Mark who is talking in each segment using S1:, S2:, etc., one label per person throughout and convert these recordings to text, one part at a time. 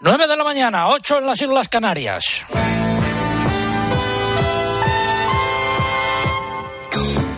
S1: 9 de la mañana, 8 en las Islas Canarias.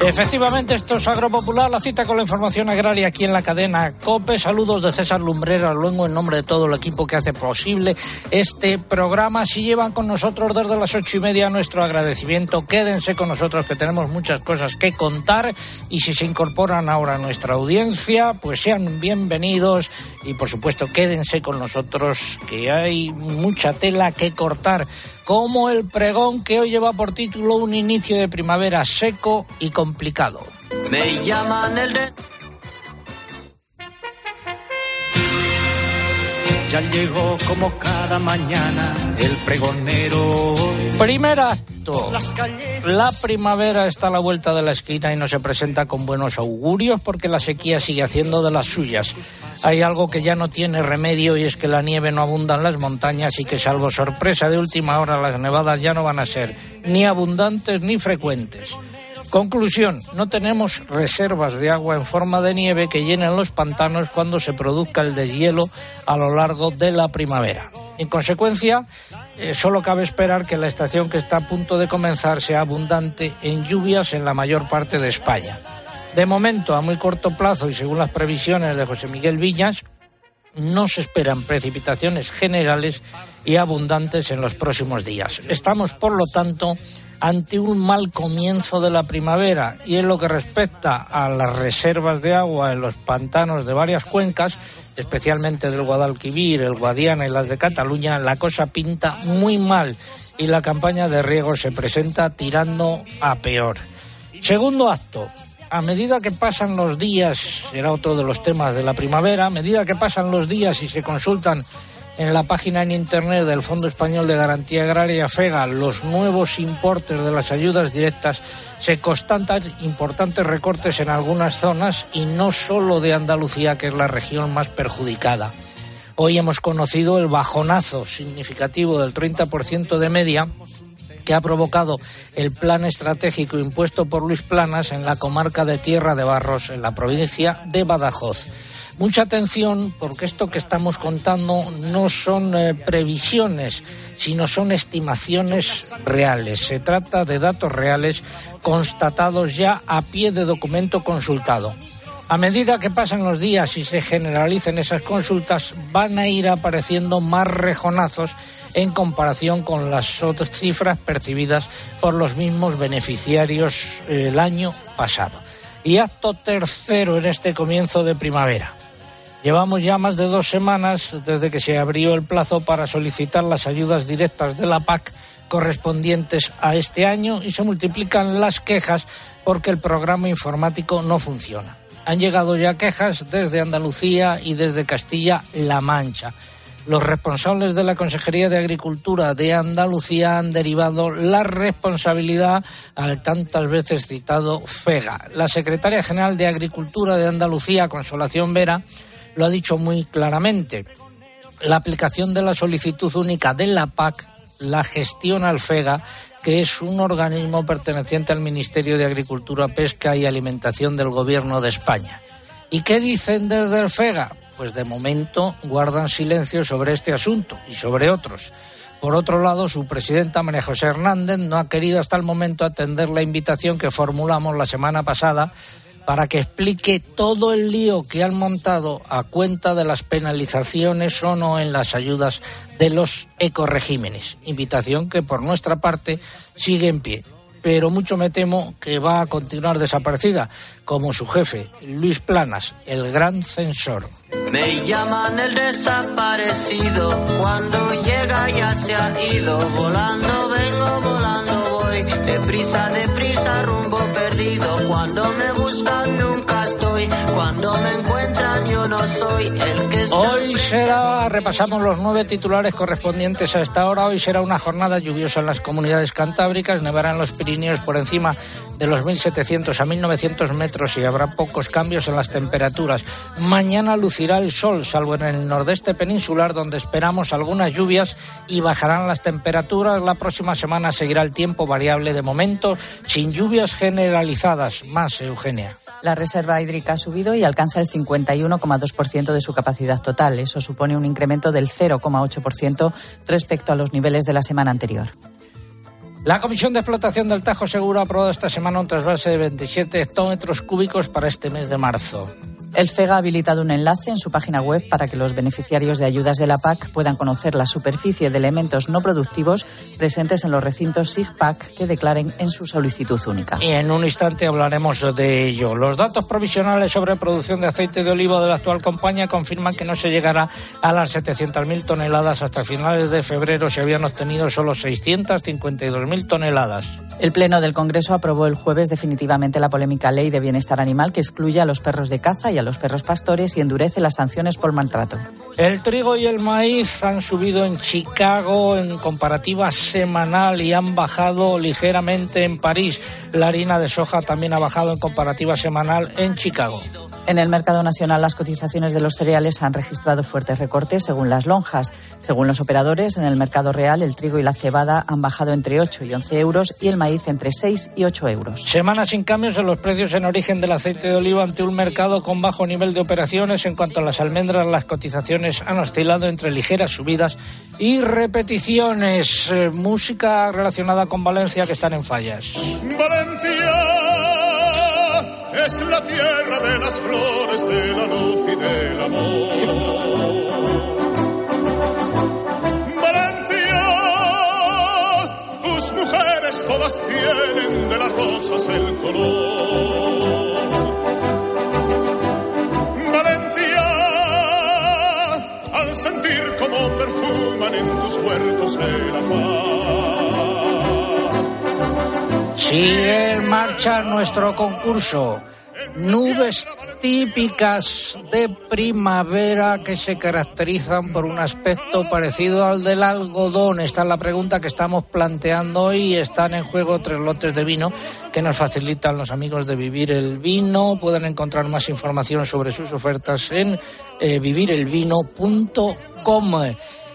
S1: Efectivamente, esto es Agropopular, la cita con la información agraria aquí en la cadena COPE. Saludos de César Lumbrera, luego en nombre de todo el equipo que hace posible este programa. Si llevan con nosotros desde las ocho y media nuestro agradecimiento, quédense con nosotros que tenemos muchas cosas que contar. Y si se incorporan ahora a nuestra audiencia, pues sean bienvenidos. Y por supuesto quédense con nosotros que hay mucha tela que cortar como el pregón que hoy lleva por título un inicio de primavera seco y complicado. Me llaman el de... Ya llegó como cada mañana el pregonero. Primera la primavera está a la vuelta de la esquina y no se presenta con buenos augurios porque la sequía sigue haciendo de las suyas. Hay algo que ya no tiene remedio y es que la nieve no abunda en las montañas y que salvo sorpresa de última hora las nevadas ya no van a ser ni abundantes ni frecuentes. Conclusión, no tenemos reservas de agua en forma de nieve que llenen los pantanos cuando se produzca el deshielo a lo largo de la primavera. En consecuencia, eh, solo cabe esperar que la estación que está a punto de comenzar sea abundante en lluvias en la mayor parte de España. De momento, a muy corto plazo y según las previsiones de José Miguel Villas, no se esperan precipitaciones generales y abundantes en los próximos días. Estamos, por lo tanto, ante un mal comienzo de la primavera y en lo que respecta a las reservas de agua en los pantanos de varias cuencas, especialmente del Guadalquivir, el Guadiana y las de Cataluña, la cosa pinta muy mal y la campaña de riego se presenta tirando a peor. Segundo acto, a medida que pasan los días, era otro de los temas de la primavera, a medida que pasan los días y se consultan en la página en Internet del Fondo Español de Garantía Agraria FEGA los nuevos importes de las ayudas directas, se constatan importantes recortes en algunas zonas y no solo de Andalucía, que es la región más perjudicada. Hoy hemos conocido el bajonazo significativo del 30% de media que ha provocado el plan estratégico impuesto por Luis Planas en la comarca de Tierra de Barros, en la provincia de Badajoz. Mucha atención porque esto que estamos contando no son eh, previsiones, sino son estimaciones reales. Se trata de datos reales constatados ya a pie de documento consultado. A medida que pasan los días y se generalicen esas consultas, van a ir apareciendo más rejonazos en comparación con las otras cifras percibidas por los mismos beneficiarios eh, el año pasado. Y acto tercero en este comienzo de primavera. Llevamos ya más de dos semanas desde que se abrió el plazo para solicitar las ayudas directas de la PAC correspondientes a este año y se multiplican las quejas porque el programa informático no funciona. Han llegado ya quejas desde Andalucía y desde Castilla-La Mancha. Los responsables de la Consejería de Agricultura de Andalucía han derivado la responsabilidad al tantas veces citado FEGA. La secretaria general de Agricultura de Andalucía, Consolación Vera, lo ha dicho muy claramente. La aplicación de la solicitud única de la PAC la gestiona el FEGA, que es un organismo perteneciente al Ministerio de Agricultura, Pesca y Alimentación del Gobierno de España. ¿Y qué dicen desde el FEGA? Pues de momento guardan silencio sobre este asunto y sobre otros. Por otro lado, su presidenta María José Hernández no ha querido hasta el momento atender la invitación que formulamos la semana pasada para que explique todo el lío que han montado a cuenta de las penalizaciones o no en las ayudas de los ecoregímenes. Invitación que por nuestra parte sigue en pie. Pero mucho me temo que va a continuar desaparecida, como su jefe, Luis Planas, el gran censor.
S2: Me llaman el desaparecido, cuando llega ya se ha ido, volando vengo, volando deprisa, deprisa, rumbo perdido, cuando me nunca estoy. Cuando me encuentran yo no soy el que
S1: Hoy será, repasamos los nueve titulares correspondientes a esta hora. Hoy será una jornada lluviosa en las comunidades cantábricas, nevará en los Pirineos por encima de los 1.700 a 1.900 metros y habrá pocos cambios en las temperaturas. Mañana lucirá el sol, salvo en el nordeste peninsular, donde esperamos algunas lluvias y bajarán las temperaturas. La próxima semana seguirá el tiempo variable de momento, sin lluvias generalizadas. Más, Eugenia.
S3: La reserva hídrica ha subido y alcanza el 51,2% de su capacidad total. Eso supone un incremento del 0,8% respecto a los niveles de la semana anterior.
S1: La Comisión de Explotación del Tajo Seguro ha aprobado esta semana un trasvase de 27 hectómetros cúbicos para este mes de marzo.
S3: El FEGA ha habilitado un enlace en su página web para que los beneficiarios de ayudas de la PAC puedan conocer la superficie de elementos no productivos presentes en los recintos SIGPAC que declaren en su solicitud única.
S1: Y en un instante hablaremos de ello. Los datos provisionales sobre producción de aceite de olivo de la actual compañía confirman que no se llegará a las 700.000 toneladas hasta finales de febrero. Se habían obtenido solo 652.000 toneladas.
S3: El Pleno del Congreso aprobó el jueves definitivamente la polémica ley de bienestar animal que excluye a los perros de caza y a los perros pastores y endurece las sanciones por maltrato.
S1: El trigo y el maíz han subido en Chicago en comparativa semanal y han bajado ligeramente en París. La harina de soja también ha bajado en comparativa semanal en Chicago.
S3: En el mercado nacional, las cotizaciones de los cereales han registrado fuertes recortes según las lonjas. Según los operadores, en el mercado real, el trigo y la cebada han bajado entre 8 y 11 euros y el maíz entre 6 y 8 euros.
S1: Semana sin cambios en los precios en origen del aceite de oliva ante un mercado con bajo nivel de operaciones. En cuanto a las almendras, las cotizaciones han oscilado entre ligeras subidas y repeticiones. Eh, música relacionada con Valencia que están en fallas.
S4: Valencia es la tierra de las flores, de la luz y del amor. Valencia, tus mujeres todas tienen de las rosas el color. Valencia, al sentir como perfuman en tus huertos el amor.
S1: Sigue en marcha nuestro concurso. Nubes típicas de primavera que se caracterizan por un aspecto parecido al del algodón. Esta es la pregunta que estamos planteando hoy. Están en juego tres lotes de vino que nos facilitan los amigos de Vivir el Vino. Pueden encontrar más información sobre sus ofertas en eh, vivirelvino.com.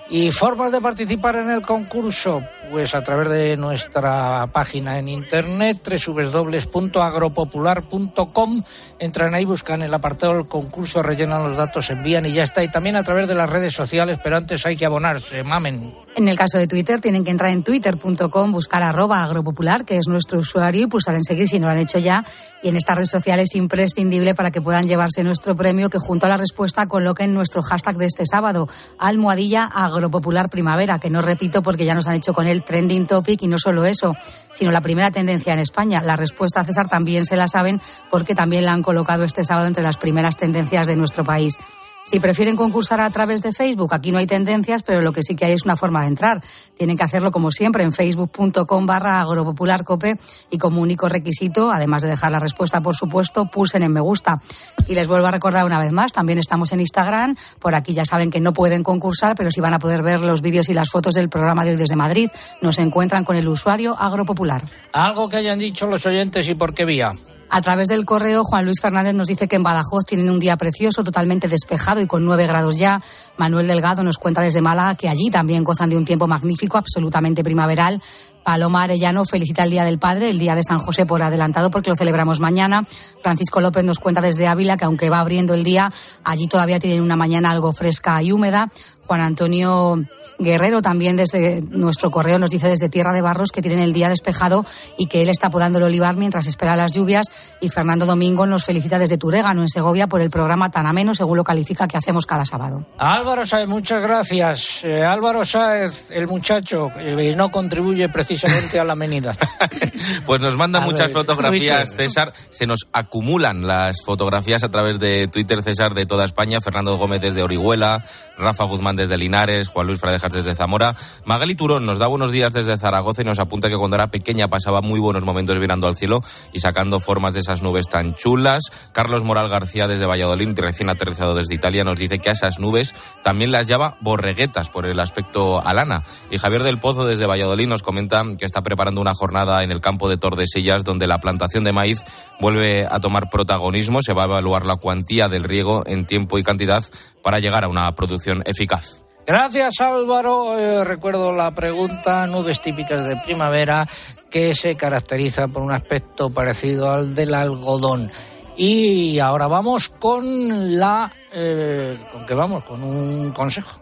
S1: Y formas de participar en el concurso, pues a través de nuestra página en internet www.agropopular.com. Entran ahí, buscan el apartado del concurso, rellenan los datos, envían y ya está. Y también a través de las redes sociales, pero antes hay que abonarse, mamen.
S5: En el caso de Twitter, tienen que entrar en twitter.com, buscar arroba agropopular, que es nuestro usuario, y pulsar en seguir si no lo han hecho ya. Y en esta red social es imprescindible para que puedan llevarse nuestro premio, que junto a la respuesta coloquen nuestro hashtag de este sábado, almohadilla agropopular primavera, que no repito porque ya nos han hecho con el trending topic y no solo eso, sino la primera tendencia en España. La respuesta, César, también se la saben porque también la han colocado este sábado entre las primeras tendencias de nuestro país. Si prefieren concursar a través de Facebook, aquí no hay tendencias, pero lo que sí que hay es una forma de entrar. Tienen que hacerlo como siempre en facebook.com barra agropopularcope y como único requisito, además de dejar la respuesta, por supuesto, pulsen en me gusta. Y les vuelvo a recordar una vez más, también estamos en Instagram. Por aquí ya saben que no pueden concursar, pero sí van a poder ver los vídeos y las fotos del programa de hoy desde Madrid. Nos encuentran con el usuario agropopular.
S1: Algo que hayan dicho los oyentes y por qué vía.
S5: A través del correo, Juan Luis Fernández nos dice que en Badajoz tienen un día precioso, totalmente despejado y con nueve grados ya. Manuel Delgado nos cuenta desde Málaga que allí también gozan de un tiempo magnífico, absolutamente primaveral. Paloma Arellano felicita el Día del Padre, el Día de San José por adelantado porque lo celebramos mañana. Francisco López nos cuenta desde Ávila que aunque va abriendo el día, allí todavía tienen una mañana algo fresca y húmeda. Juan Antonio Guerrero también desde nuestro correo nos dice desde Tierra de Barros que tienen el día despejado y que él está podando el olivar mientras espera las lluvias. Y Fernando Domingo nos felicita desde Turégano, en Segovia, por el programa tan ameno, según lo califica, que hacemos cada sábado.
S1: Álvaro Sáez, muchas gracias. Eh, Álvaro Sáez, el muchacho, eh, no contribuye precisamente a la amenidad.
S6: pues nos manda muchas fotografías, César. Se nos acumulan las fotografías a través de Twitter, César, de toda España. Fernando Gómez desde Orihuela, Rafa Guzmán desde Linares, Juan Luis Fradeja Naranjas desde Zamora. Magali Turón nos da buenos días desde Zaragoza y nos apunta que cuando era pequeña pasaba muy buenos momentos mirando al cielo y sacando formas de esas nubes tan chulas. Carlos Moral García desde Valladolid, recién aterrizado desde Italia, nos dice que a esas nubes también las llama borreguetas por el aspecto alana. Y Javier del Pozo desde Valladolid nos comenta que está preparando una jornada en el campo de Tordesillas donde la plantación de maíz vuelve a tomar protagonismo. Se va a evaluar la cuantía del riego en tiempo y cantidad para llegar a una producción eficaz.
S1: Gracias Álvaro. Eh, recuerdo la pregunta, nubes típicas de primavera que se caracterizan por un aspecto parecido al del algodón. Y ahora vamos con la... Eh, ¿Con qué vamos? Con un consejo.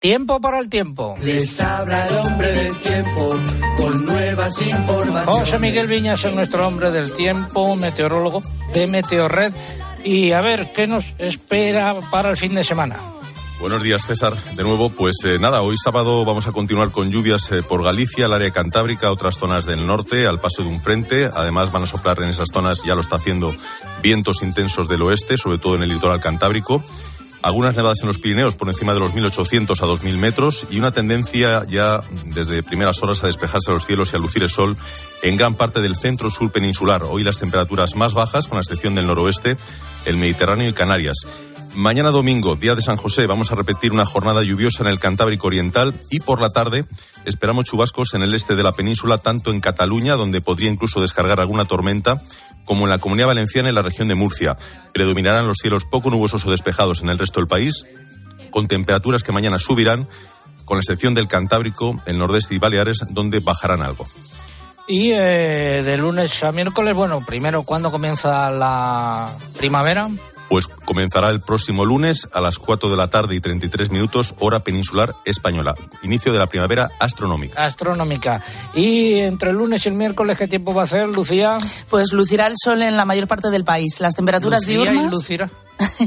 S1: Tiempo para el tiempo.
S7: Les habla el hombre del tiempo con nuevas informaciones.
S1: José Miguel Viñas es nuestro hombre del tiempo, meteorólogo de Meteorred. Y a ver, ¿qué nos espera para el fin de semana?
S8: Buenos días, César. De nuevo, pues eh, nada, hoy sábado vamos a continuar con lluvias eh, por Galicia, el área cantábrica, otras zonas del norte, al paso de un frente. Además, van a soplar en esas zonas, ya lo está haciendo, vientos intensos del oeste, sobre todo en el litoral cantábrico algunas nevadas en los Pirineos por encima de los 1.800 a 2.000 metros y una tendencia ya desde primeras horas a despejarse los cielos y a lucir el sol en gran parte del centro sur peninsular. Hoy las temperaturas más bajas, con la excepción del noroeste, el Mediterráneo y Canarias. Mañana domingo, día de San José, vamos a repetir una jornada lluviosa en el Cantábrico Oriental y por la tarde esperamos chubascos en el este de la península, tanto en Cataluña, donde podría incluso descargar alguna tormenta, como en la Comunidad Valenciana y la región de Murcia. Predominarán los cielos poco nubosos o despejados en el resto del país, con temperaturas que mañana subirán, con la excepción del Cantábrico, el Nordeste y Baleares, donde bajarán algo.
S1: Y eh, de lunes a miércoles, bueno, primero, ¿cuándo comienza la primavera?
S8: Pues comenzará el próximo lunes a las 4 de la tarde y 33 minutos, hora peninsular española. Inicio de la primavera astronómica.
S1: Astronómica. ¿Y entre el lunes y el miércoles qué tiempo va a ser, Lucía?
S9: Pues lucirá el sol en la mayor parte del país. Las temperaturas
S1: Lucía
S9: diurnas.
S1: Y lucirá.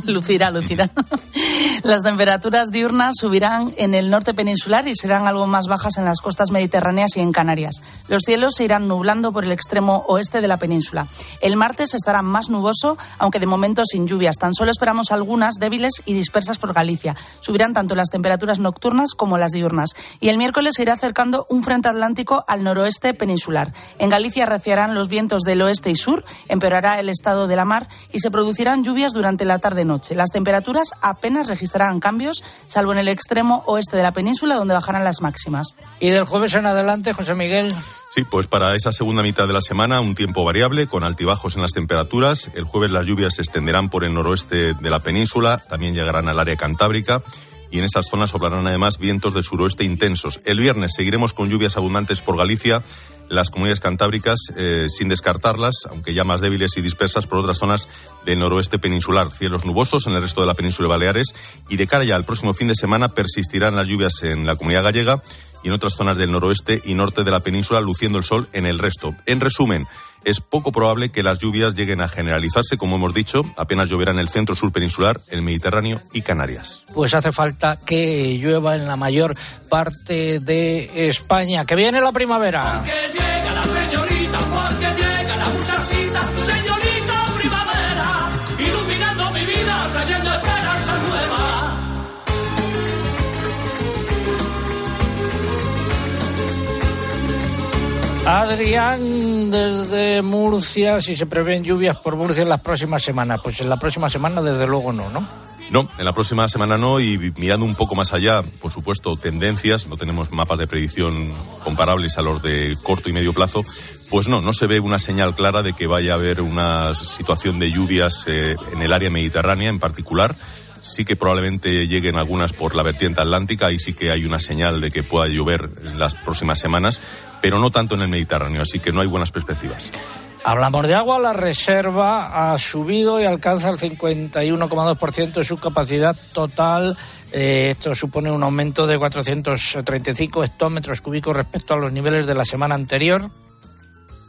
S9: lucirá, lucirá. Las temperaturas diurnas subirán en el norte peninsular y serán algo más bajas en las costas mediterráneas y en Canarias. Los cielos se irán nublando por el extremo oeste de la península. El martes estará más nuboso, aunque de momento sin lluvias. Tan solo esperamos algunas débiles y dispersas por Galicia. Subirán tanto las temperaturas nocturnas como las diurnas. Y el miércoles se irá acercando un frente atlántico al noroeste peninsular. En Galicia reciarán los vientos del oeste y sur, empeorará el estado de la mar y se producirán lluvias durante la tarde-noche. Las temperaturas apenas registrarán cambios, salvo en el extremo oeste de la península, donde bajarán las máximas.
S1: ¿Y del jueves en adelante, José Miguel?
S8: Sí, pues para esa segunda mitad de la semana un tiempo variable con altibajos en las temperaturas. El jueves las lluvias se extenderán por el noroeste de la península, también llegarán al área cantábrica y en esas zonas soplarán además vientos del suroeste intensos. El viernes seguiremos con lluvias abundantes por Galicia, las comunidades cantábricas, eh, sin descartarlas, aunque ya más débiles y dispersas por otras zonas del noroeste peninsular. Cielos nubosos en el resto de la península de Baleares y de cara ya al próximo fin de semana persistirán las lluvias en la comunidad gallega y en otras zonas del noroeste y norte de la península, luciendo el sol en el resto. En resumen, es poco probable que las lluvias lleguen a generalizarse, como hemos dicho, apenas lloverá en el centro sur peninsular, el Mediterráneo y Canarias.
S1: Pues hace falta que llueva en la mayor parte de España. Que viene la primavera. Adrián, desde Murcia, si se prevén lluvias por Murcia en las próximas semanas. Pues en la próxima semana, desde luego, no, ¿no?
S8: No, en la próxima semana no y mirando un poco más allá, por supuesto, tendencias, no tenemos mapas de predicción comparables a los de corto y medio plazo, pues no, no se ve una señal clara de que vaya a haber una situación de lluvias eh, en el área mediterránea en particular. Sí que probablemente lleguen algunas por la vertiente atlántica, y sí que hay una señal de que pueda llover en las próximas semanas, pero no tanto en el Mediterráneo, así que no hay buenas perspectivas.
S1: Hablamos de agua, la reserva ha subido y alcanza el 51,2% de su capacidad total Eh, esto supone un aumento de 435 hectómetros cúbicos respecto a los niveles de la semana anterior.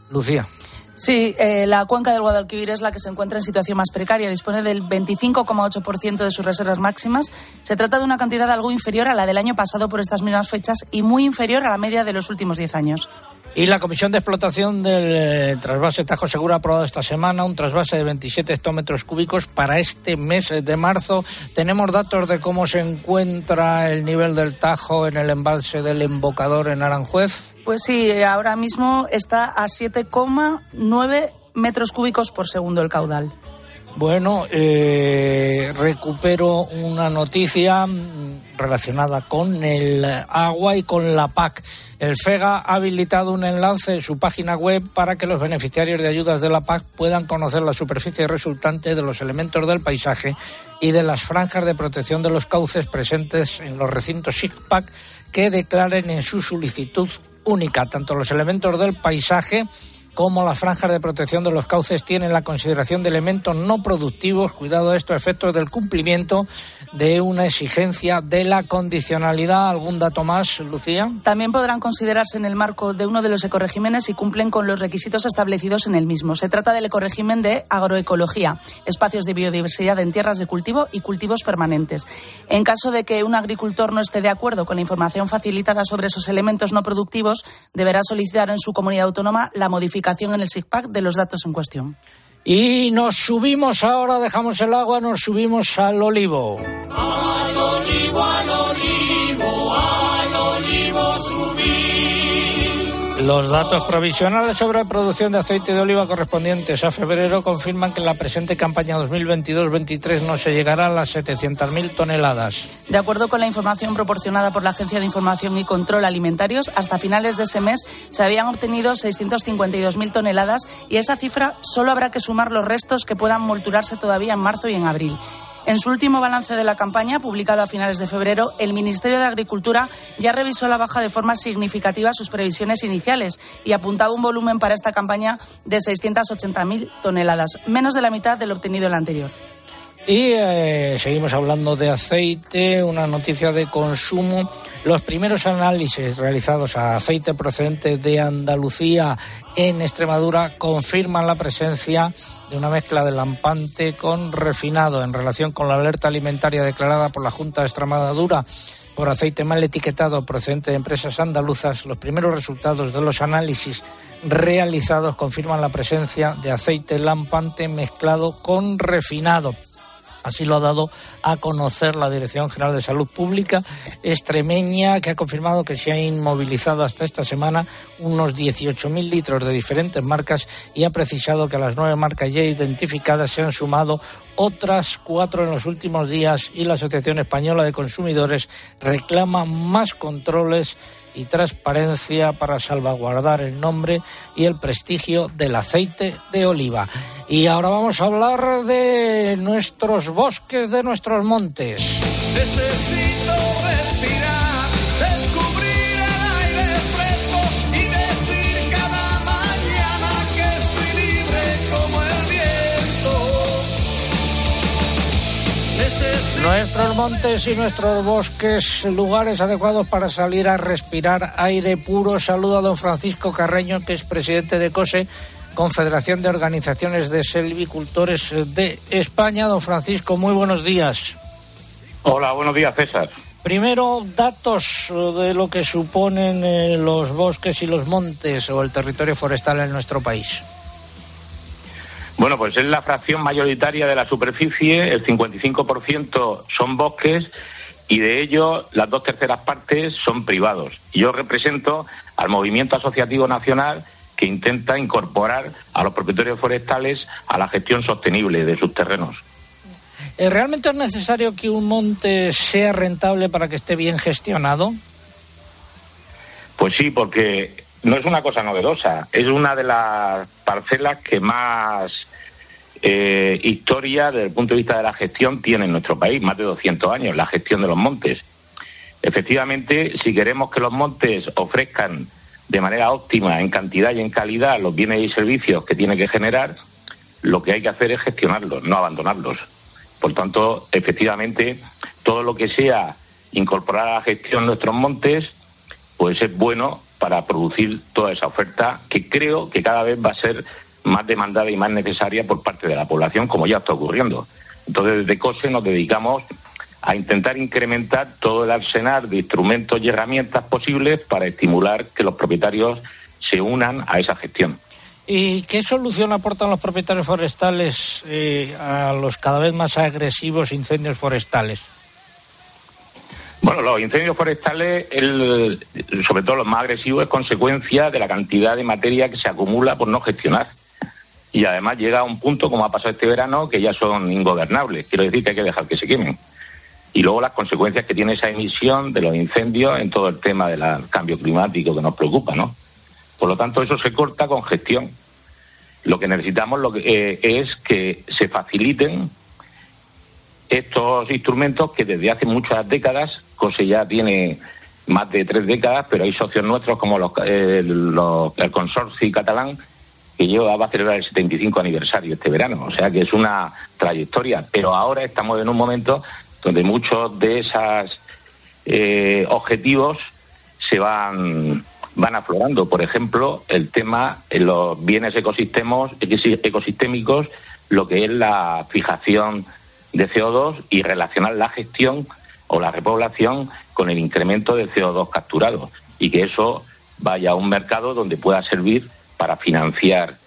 S1: Lucía.
S9: Sí, eh, la cuenca del Guadalquivir es la que se encuentra en situación más precaria. Dispone del 25,8% de sus reservas máximas. Se trata de una cantidad algo inferior a la del año pasado por estas mismas fechas y muy inferior a la media de los últimos 10 años.
S1: Y la Comisión de Explotación del eh, trasvase Tajo Seguro ha aprobado esta semana un trasvase de 27 hectómetros cúbicos para este mes de marzo. Tenemos datos de cómo se encuentra el nivel del Tajo en el embalse del embocador en Aranjuez.
S9: Pues sí, ahora mismo está a 7,9 metros cúbicos por segundo el caudal.
S1: Bueno, eh, recupero una noticia relacionada con el agua y con la PAC. El FEGA ha habilitado un enlace en su página web para que los beneficiarios de ayudas de la PAC puedan conocer la superficie resultante de los elementos del paisaje y de las franjas de protección de los cauces presentes en los recintos SICPAC que declaren en su solicitud única tanto los elementos del paisaje como las franjas de protección de los cauces tienen la consideración de elementos no productivos, cuidado a estos efectos del cumplimiento de una exigencia de la condicionalidad. ¿Algún dato más, Lucía?
S9: También podrán considerarse en el marco de uno de los ecoregímenes y cumplen con los requisitos establecidos en el mismo. Se trata del ecoregimen de agroecología, espacios de biodiversidad en tierras de cultivo y cultivos permanentes. En caso de que un agricultor no esté de acuerdo con la información facilitada sobre esos elementos no productivos, deberá solicitar en su comunidad autónoma la modificación en el SIGPAC de los datos en cuestión.
S1: Y nos subimos ahora, dejamos el agua, nos subimos al olivo.
S7: Al olivo,
S1: Los datos provisionales sobre producción de aceite de oliva correspondientes a febrero confirman que en la presente campaña 2022-23 no se llegará a las 700.000 toneladas.
S9: De acuerdo con la información proporcionada por la Agencia de Información y Control Alimentarios, hasta finales de ese mes se habían obtenido 652.000 toneladas y a esa cifra solo habrá que sumar los restos que puedan molturarse todavía en marzo y en abril. En su último balance de la campaña, publicado a finales de febrero, el Ministerio de Agricultura ya revisó la baja de forma significativa sus previsiones iniciales y apuntaba un volumen para esta campaña de 680.000 toneladas, menos de la mitad del obtenido el anterior.
S1: Y eh, seguimos hablando de aceite, una noticia de consumo. Los primeros análisis realizados a aceite procedente de Andalucía en Extremadura confirman la presencia de una mezcla de lampante con refinado en relación con la alerta alimentaria declarada por la Junta de Extremadura por aceite mal etiquetado procedente de empresas andaluzas. Los primeros resultados de los análisis realizados confirman la presencia de aceite lampante mezclado con refinado. Así lo ha dado a conocer la Dirección General de Salud Pública extremeña, que ha confirmado que se ha inmovilizado hasta esta semana unos 18.000 litros de diferentes marcas y ha precisado que a las nueve marcas ya identificadas se han sumado otras cuatro en los últimos días y la Asociación Española de Consumidores reclama más controles y transparencia para salvaguardar el nombre y el prestigio del aceite de oliva. Y ahora vamos a hablar de nuestros bosques, de nuestros montes. Nuestros montes y nuestros bosques, lugares adecuados para salir a respirar aire puro. Saludo a don Francisco Carreño, que es presidente de COSE, Confederación de Organizaciones de Selvicultores de España. Don Francisco, muy buenos días.
S10: Hola, buenos días, César.
S1: Primero, datos de lo que suponen eh, los bosques y los montes o el territorio forestal en nuestro país.
S10: Bueno, pues es la fracción mayoritaria de la superficie, el 55% son bosques y de ellos las dos terceras partes son privados. Yo represento al Movimiento Asociativo Nacional que intenta incorporar a los propietarios forestales a la gestión sostenible de sus terrenos.
S1: Eh, ¿Realmente es necesario que un monte sea rentable para que esté bien gestionado?
S10: Pues sí, porque no es una cosa novedosa, es una de las parcelas que más eh, historia desde el punto de vista de la gestión tiene en nuestro país, más de 200 años, la gestión de los montes. Efectivamente, si queremos que los montes ofrezcan de manera óptima, en cantidad y en calidad, los bienes y servicios que tiene que generar, lo que hay que hacer es gestionarlos, no abandonarlos. Por tanto, efectivamente, todo lo que sea incorporar a la gestión nuestros montes, pues es bueno para producir toda esa oferta que creo que cada vez va a ser más demandada y más necesaria por parte de la población, como ya está ocurriendo. Entonces, desde COSE nos dedicamos a intentar incrementar todo el arsenal de instrumentos y herramientas posibles para estimular que los propietarios se unan a esa gestión.
S1: ¿Y qué solución aportan los propietarios forestales eh, a los cada vez más agresivos incendios forestales?
S10: Bueno, los incendios forestales, el, sobre todo los más agresivos, es consecuencia de la cantidad de materia que se acumula por no gestionar. Y además llega a un punto, como ha pasado este verano, que ya son ingobernables. Quiero decir que hay que dejar que se quemen. Y luego las consecuencias que tiene esa emisión de los incendios en todo el tema del cambio climático que nos preocupa, ¿no? Por lo tanto, eso se corta con gestión. Lo que necesitamos lo que, eh, es que se faciliten estos instrumentos que desde hace muchas décadas, COSE ya tiene más de tres décadas, pero hay socios nuestros como los, eh, el consorcio catalán que lleva, va a celebrar el 75 aniversario este verano, o sea que es una trayectoria, pero ahora estamos en un momento donde muchos de esos eh, objetivos se van van aflorando. Por ejemplo, el tema en los bienes ecosistemas, ecosistémicos, lo que es la fijación de CO2 y relacionar la gestión o la repoblación con el incremento de CO2 capturado y que eso vaya a un mercado donde pueda servir para financiar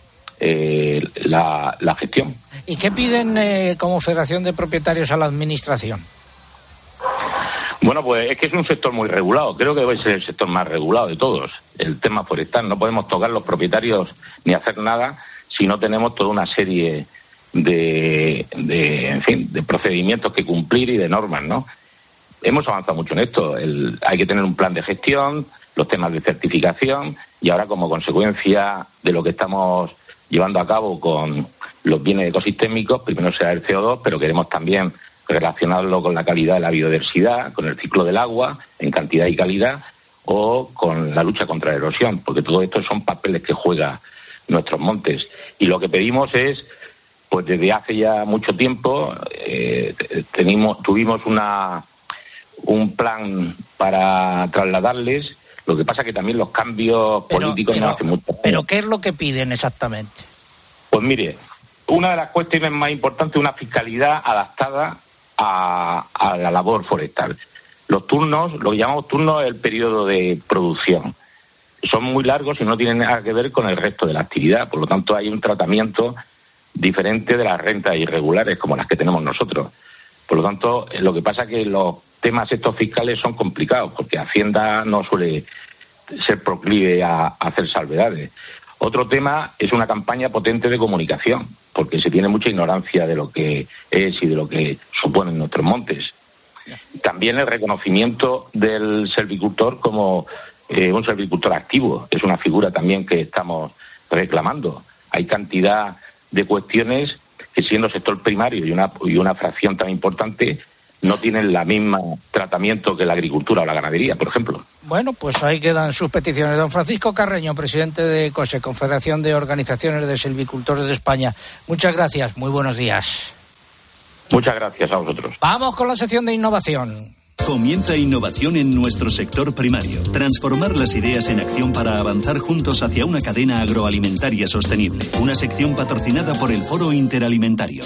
S10: eh, la, gestión.
S1: ¿Y qué piden eh, como Federación de Propietarios a la Administración?
S10: Bueno, pues es que es un sector muy regulado. Creo que debe ser el sector más regulado de todos. El tema forestal. No podemos tocar los propietarios ni hacer nada si no tenemos toda una serie de, en fin, de procedimientos que cumplir y de normas, ¿no? Hemos avanzado mucho en esto. hay que tener un plan de gestión, los temas de certificación y ahora como consecuencia de lo que estamos llevando a cabo con los bienes ecosistémicos, primero será el CO2, pero queremos también relacionarlo con la calidad de la biodiversidad, con el ciclo del agua en cantidad y calidad o con la lucha contra la erosión, porque todo esto son papeles que juegan nuestros montes. Y lo que pedimos es, pues desde hace ya mucho tiempo, eh, tenimos, tuvimos una, un plan para trasladarles, lo que pasa que también los cambios políticos no hacen mucho.
S1: Pero ¿qué es lo que piden exactamente?
S10: Pues mire, una de las cuestiones más importantes es una fiscalidad adaptada a, la labor forestal. Los turnos, lo que llamamos turnos, es el periodo de producción. Son muy largos y no tienen nada que ver con el resto de la actividad. Por lo tanto, hay un tratamiento diferente de las rentas irregulares como las que tenemos nosotros. Por lo tanto, eh, lo que pasa es que los temas estos fiscales son complicados porque Hacienda no suele ser proclive a hacer salvedades. Otro tema es una campaña potente de comunicación, porque se tiene mucha ignorancia de lo que es y de lo que suponen nuestros montes. También el reconocimiento del servicultor como eh, un servicultor activo, es una figura también que estamos reclamando. Hay cantidad de cuestiones que siendo sector primario y una, y una fracción tan importante no tienen la misma tratamiento que la agricultura o la ganadería, por ejemplo.
S1: Bueno, pues ahí quedan sus peticiones. Don Francisco Carreño, presidente de COSE, Confederación de Organizaciones de Silvicultores de España. Muchas gracias, muy buenos días.
S10: Muchas gracias a vosotros.
S1: Vamos con la sección de innovación.
S11: Comienza innovación en nuestro sector primario. Transformar las ideas en acción para avanzar juntos hacia una cadena agroalimentaria sostenible. Una sección patrocinada por el Foro Interalimentario.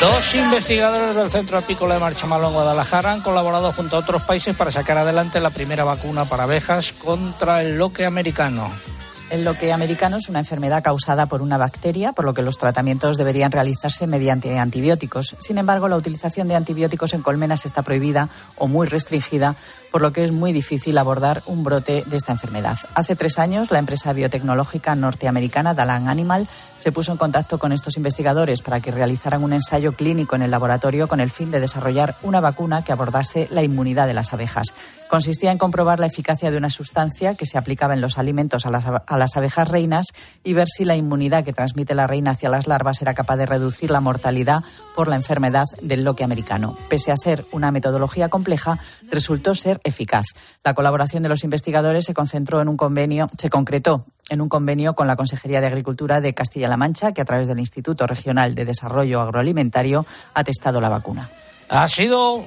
S1: Dos investigadores del Centro Apícola de Marchamaló en Guadalajara han colaborado junto a otros países para sacar adelante la primera vacuna para abejas contra el loque americano.
S3: El loque americano es una enfermedad causada por una bacteria, por lo que los tratamientos deberían realizarse mediante antibióticos. Sin embargo, la utilización de antibióticos en colmenas está prohibida o muy restringida, por lo que es muy difícil abordar un brote de esta enfermedad. Hace tres años, la empresa biotecnológica norteamericana Dalan Animal se puso en contacto con estos investigadores para que realizaran un ensayo clínico en el laboratorio con el fin de desarrollar una vacuna que abordase la inmunidad de las abejas. Consistía en comprobar la eficacia de una sustancia que se aplicaba en los alimentos a las, abejas reinas y ver si la inmunidad que transmite la reina hacia las larvas era capaz de reducir la mortalidad por la enfermedad del loque americano. Pese a ser una metodología compleja, resultó ser eficaz. La colaboración de los investigadores se concentró en un convenio, se concretó en un convenio con la Consejería de Agricultura de Castilla-La Mancha, que a través del Instituto Regional de Desarrollo Agroalimentario ha testado la vacuna.
S1: Ha sido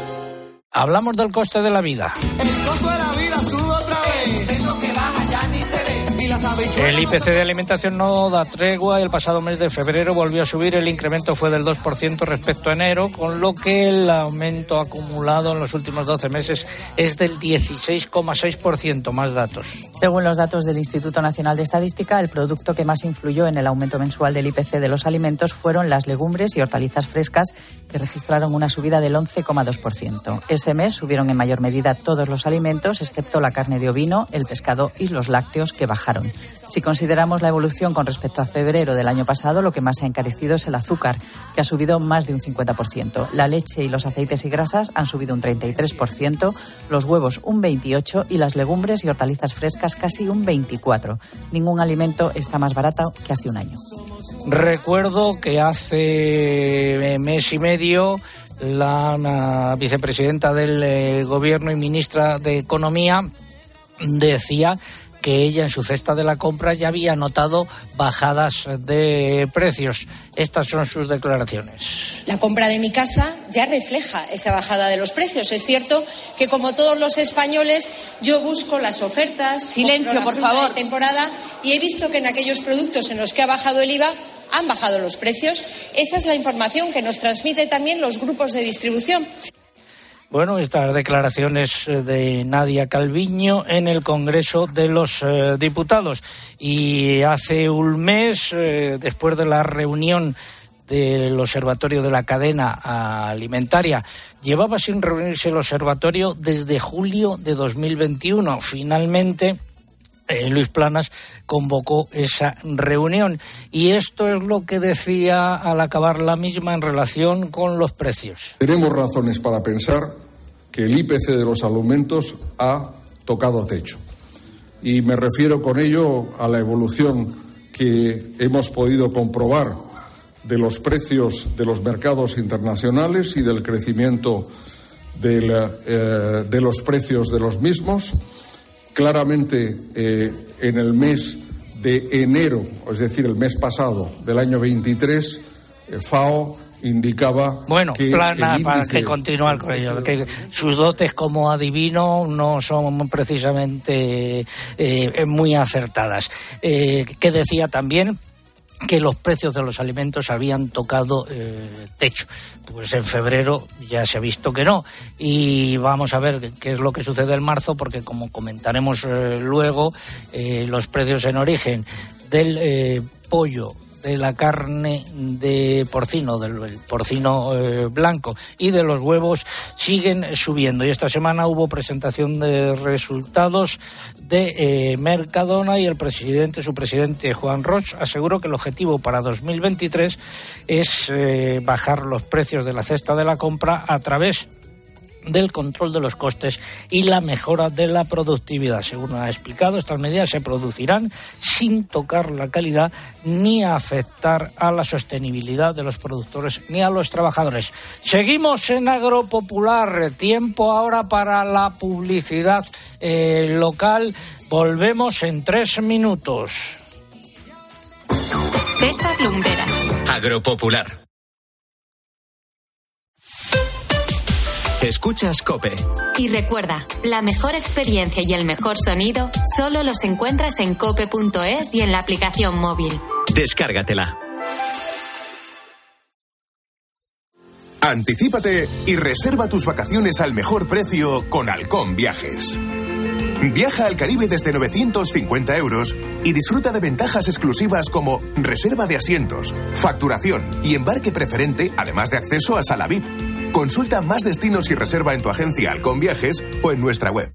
S1: Hablamos del coste de la vida.
S12: El
S1: IPC de alimentación no da tregua y el pasado mes de febrero volvió a subir. El incremento fue del 2% respecto a enero, con lo que el aumento acumulado en los últimos 12 meses es del 16,6%. Más datos.
S3: Según los datos del Instituto Nacional de Estadística, el producto que más influyó en el aumento mensual del IPC de los alimentos fueron las legumbres y hortalizas frescas, que registraron una subida del 11,2%. Ese mes subieron en mayor medida todos los alimentos, excepto la carne de ovino, el pescado y los lácteos, que bajaron. Si consideramos la evolución con respecto a febrero del año pasado, lo que más se ha encarecido es el azúcar, que ha subido más de un 50%. La leche y los aceites y grasas han subido un 33%, los huevos un 28% y las legumbres y hortalizas frescas casi un 24%. Ningún alimento está más barato que hace un año.
S1: Recuerdo que hace mes y medio la vicepresidenta del eh, Gobierno y ministra de Economía decía que ella en su cesta de la compra ya había notado bajadas de precios. Estas son sus declaraciones.
S13: La compra de mi casa ya refleja esa bajada de los precios. Es cierto que, como todos los españoles, yo busco las ofertas.
S14: Silencio,
S13: la
S14: por
S13: fruta de
S14: favor.
S13: temporada y he visto que en aquellos productos en los que ha bajado el IVA han bajado los precios. Esa es la información que nos transmiten también los grupos de distribución.
S1: Bueno, estas declaraciones eh, de Nadia Calviño en el Congreso de los eh, Diputados. Y hace un mes, eh, después de la reunión del Observatorio de la Cadena Alimentaria, llevaba sin reunirse el Observatorio desde julio de 2021. Finalmente, Luis Planas convocó esa reunión. Y esto es lo que decía al acabar la misma en relación con los precios.
S15: Tenemos razones para pensar que el IPC de los alimentos ha tocado techo. Y me refiero con ello a la evolución que hemos podido comprobar de los precios de los mercados internacionales y del crecimiento del, eh, de los precios de los mismos. Claramente, eh, en el mes de enero, es decir, el mes pasado del año 23, eh, FAO indicaba
S1: Bueno,
S15: que
S1: plana para que continuar con ello, que sus dotes como adivino no son precisamente eh, muy acertadas. Eh, que decía también que los precios de los alimentos habían tocado eh, techo. Pues en febrero ya se ha visto que no. Y vamos a ver qué es lo que sucede en marzo, porque como comentaremos eh, luego, eh, los precios en origen del pollo, de la carne de porcino, del el porcino eh, blanco y de los huevos siguen subiendo. Y esta semana hubo presentación de resultados de eh, Mercadona y el presidente, su presidente Juan Roch, aseguró que el objetivo para 2023 es eh, bajar los precios de la cesta de la compra a través del control de los costes y la mejora de la productividad. Según ha explicado, estas medidas se producirán sin tocar la calidad ni afectar a la sostenibilidad de los productores ni a los trabajadores. Seguimos en Agropopular. Tiempo ahora para la publicidad eh, local. Volvemos en tres minutos.
S16: César Lumberas.
S17: Agropopular. Escuchas Cope.
S16: Y recuerda, la mejor experiencia y el mejor sonido solo los encuentras en cope.es y en la aplicación móvil.
S17: Descárgatela.
S18: Anticípate y reserva tus vacaciones al mejor precio con Halcón Viajes.
S14: Viaja al Caribe desde 950 euros y disfruta de ventajas exclusivas como reserva de asientos, facturación y embarque preferente, además de acceso a sala VIP. Consulta más destinos y reserva en tu agencia Halcón Viajes o en nuestra web.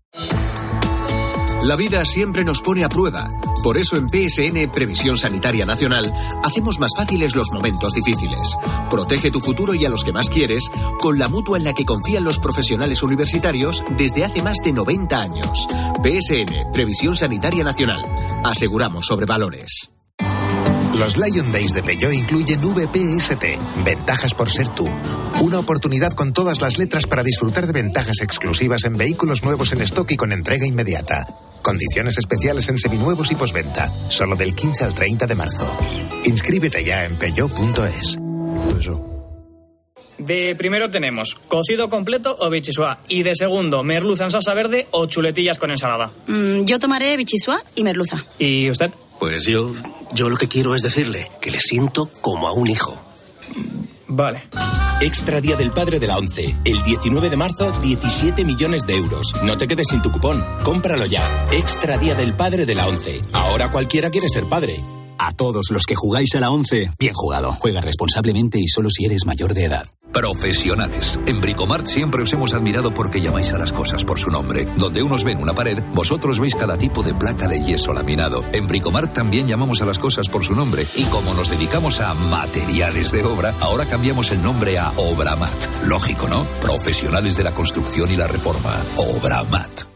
S18: La vida siempre nos pone a prueba. Por eso en PSN Previsión Sanitaria Nacional hacemos más fáciles los momentos difíciles. Protege tu futuro y a los que más quieres con la mutua en la que confían los profesionales universitarios desde hace más de 90 años. PSN Previsión Sanitaria Nacional. Aseguramos sobre valores.
S19: Los Lion Days de Peugeot incluyen VPST, ventajas por ser tú. Una oportunidad con todas las letras para disfrutar de ventajas exclusivas en vehículos nuevos en stock y con entrega inmediata. Condiciones especiales en seminuevos y posventa, solo del 15 al 30 de marzo. Inscríbete ya en peugeot.es.
S20: De primero tenemos cocido completo o bichisua. Y de segundo, merluza en salsa verde o chuletillas con ensalada.
S21: Mm, yo tomaré bichisua y merluza.
S20: ¿Y usted?
S22: Pues yo, yo lo que quiero es decirle que le siento como a un hijo.
S20: Vale.
S23: Extra Día del Padre de la ONCE. El 19 de marzo, 17 millones de euros. No te quedes sin tu cupón. Cómpralo ya. Extra Día del Padre de la ONCE. Ahora cualquiera quiere ser padre.
S24: A todos los que jugáis a la 11, bien jugado. Juega responsablemente y solo si eres mayor de edad.
S25: Profesionales. En Bricomart siempre os hemos admirado porque llamáis a las cosas por su nombre. Donde unos ven una pared, vosotros veis cada tipo de placa de yeso laminado. En Bricomart también llamamos a las cosas por su nombre. Y como nos dedicamos a materiales de obra, ahora cambiamos el nombre a Obramat. Lógico, ¿no? Profesionales de la construcción y la reforma. Obramat.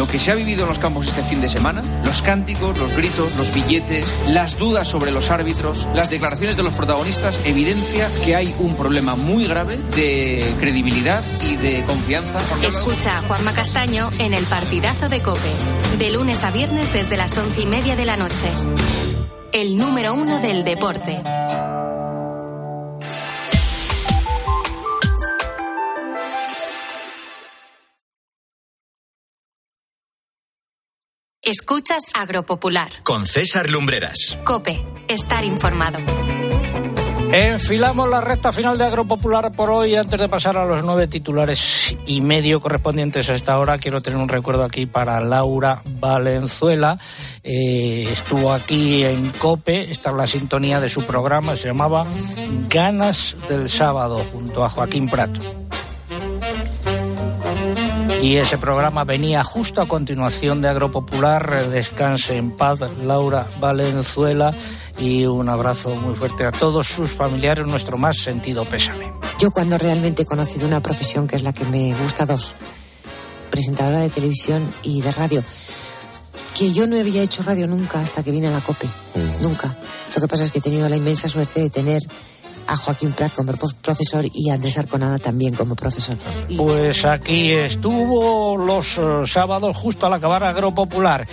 S26: Lo que se ha vivido en los campos este fin de semana, los cánticos, los gritos, los billetes, las dudas sobre los árbitros, las declaraciones de los protagonistas, evidencia que hay un problema muy grave de credibilidad y de confianza.
S16: Escucha a Juanma Castaño en el partidazo de Cope, de lunes a viernes desde las once y media de la noche. El número uno del deporte. Escuchas Agropopular.
S27: Con César Lumbreras.
S16: Cope, estar informado.
S1: Enfilamos la recta final de Agropopular por hoy. Antes de pasar a los nueve titulares y medio correspondientes a esta hora, quiero tener un recuerdo aquí para Laura Valenzuela. Eh, estuvo aquí en COPE, está en la sintonía de su programa, se llamaba Ganas del Sábado, junto a Joaquín Prato. Y ese programa venía justo a continuación de Agropopular. Descanse en paz, Laura Valenzuela. Y un abrazo muy fuerte a todos sus familiares, nuestro más sentido pésame.
S28: Yo cuando realmente he conocido una profesión que es la que me gusta, dos, presentadora de televisión y de radio, que yo no había hecho radio nunca hasta que vine a la COPE, nunca. Lo que pasa es que he tenido la inmensa suerte de tener a Joaquín Prat como profesor y a Andrés Arconada también como profesor.
S1: Pues aquí estuvo los eh, sábados justo al acabar Agropopular.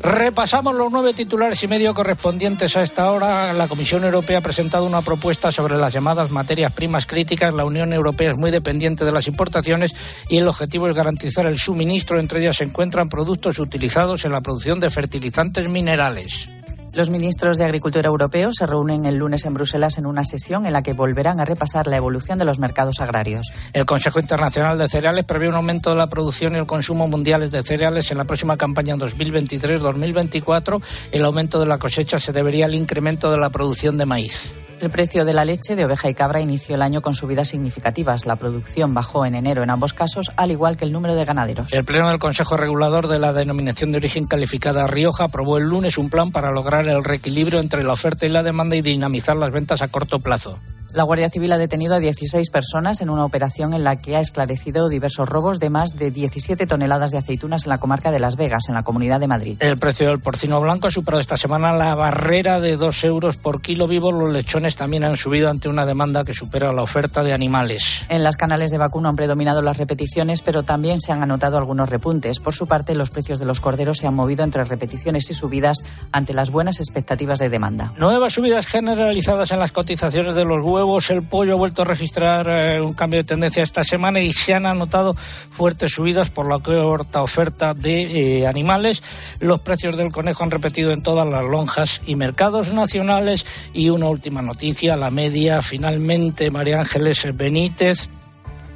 S1: Repasamos los nueve titulares y medio correspondientes a esta hora. La Comisión Europea ha presentado una propuesta sobre las llamadas materias primas críticas. La Unión Europea es muy dependiente de las importaciones y el objetivo es garantizar el suministro. Entre ellas se encuentran productos utilizados en la producción de fertilizantes minerales.
S3: Los ministros de Agricultura europeos se reúnen el lunes en Bruselas en una sesión en la que volverán a repasar la evolución de los mercados agrarios.
S1: El Consejo Internacional de Cereales prevé un aumento de la producción y el consumo mundiales de cereales en la próxima campaña 2023-2024. El aumento de la cosecha se debería al incremento de la producción de maíz.
S3: El precio de la leche de oveja y cabra inició el año con subidas significativas. La producción bajó en enero en ambos casos, al igual que el número de ganaderos.
S1: El Pleno del Consejo Regulador de la Denominación de Origen Calificada Rioja aprobó el lunes un plan para lograr el reequilibrio entre la oferta y la demanda y dinamizar las ventas a corto plazo.
S3: La Guardia Civil ha detenido a 16 personas en una operación en la que ha esclarecido diversos robos de más de 17 toneladas de aceitunas en la comarca de Las Vegas, en la Comunidad de Madrid.
S1: El precio del porcino blanco ha superado esta semana la barrera de 2 euros por kilo vivo. Los lechones también han subido ante una demanda que supera la oferta de animales.
S3: En las canales de vacuno han predominado las repeticiones, pero también se han anotado algunos repuntes. Por su parte, los precios de los corderos se han movido entre repeticiones y subidas ante las buenas expectativas de demanda.
S1: Nuevas subidas generalizadas en las cotizaciones de los huevos el pollo ha vuelto a registrar eh, un cambio de tendencia esta semana y se han anotado fuertes subidas por la corta oferta de eh, animales. Los precios del conejo han repetido en todas las lonjas y mercados nacionales. Y una última noticia, la media finalmente María Ángeles Benítez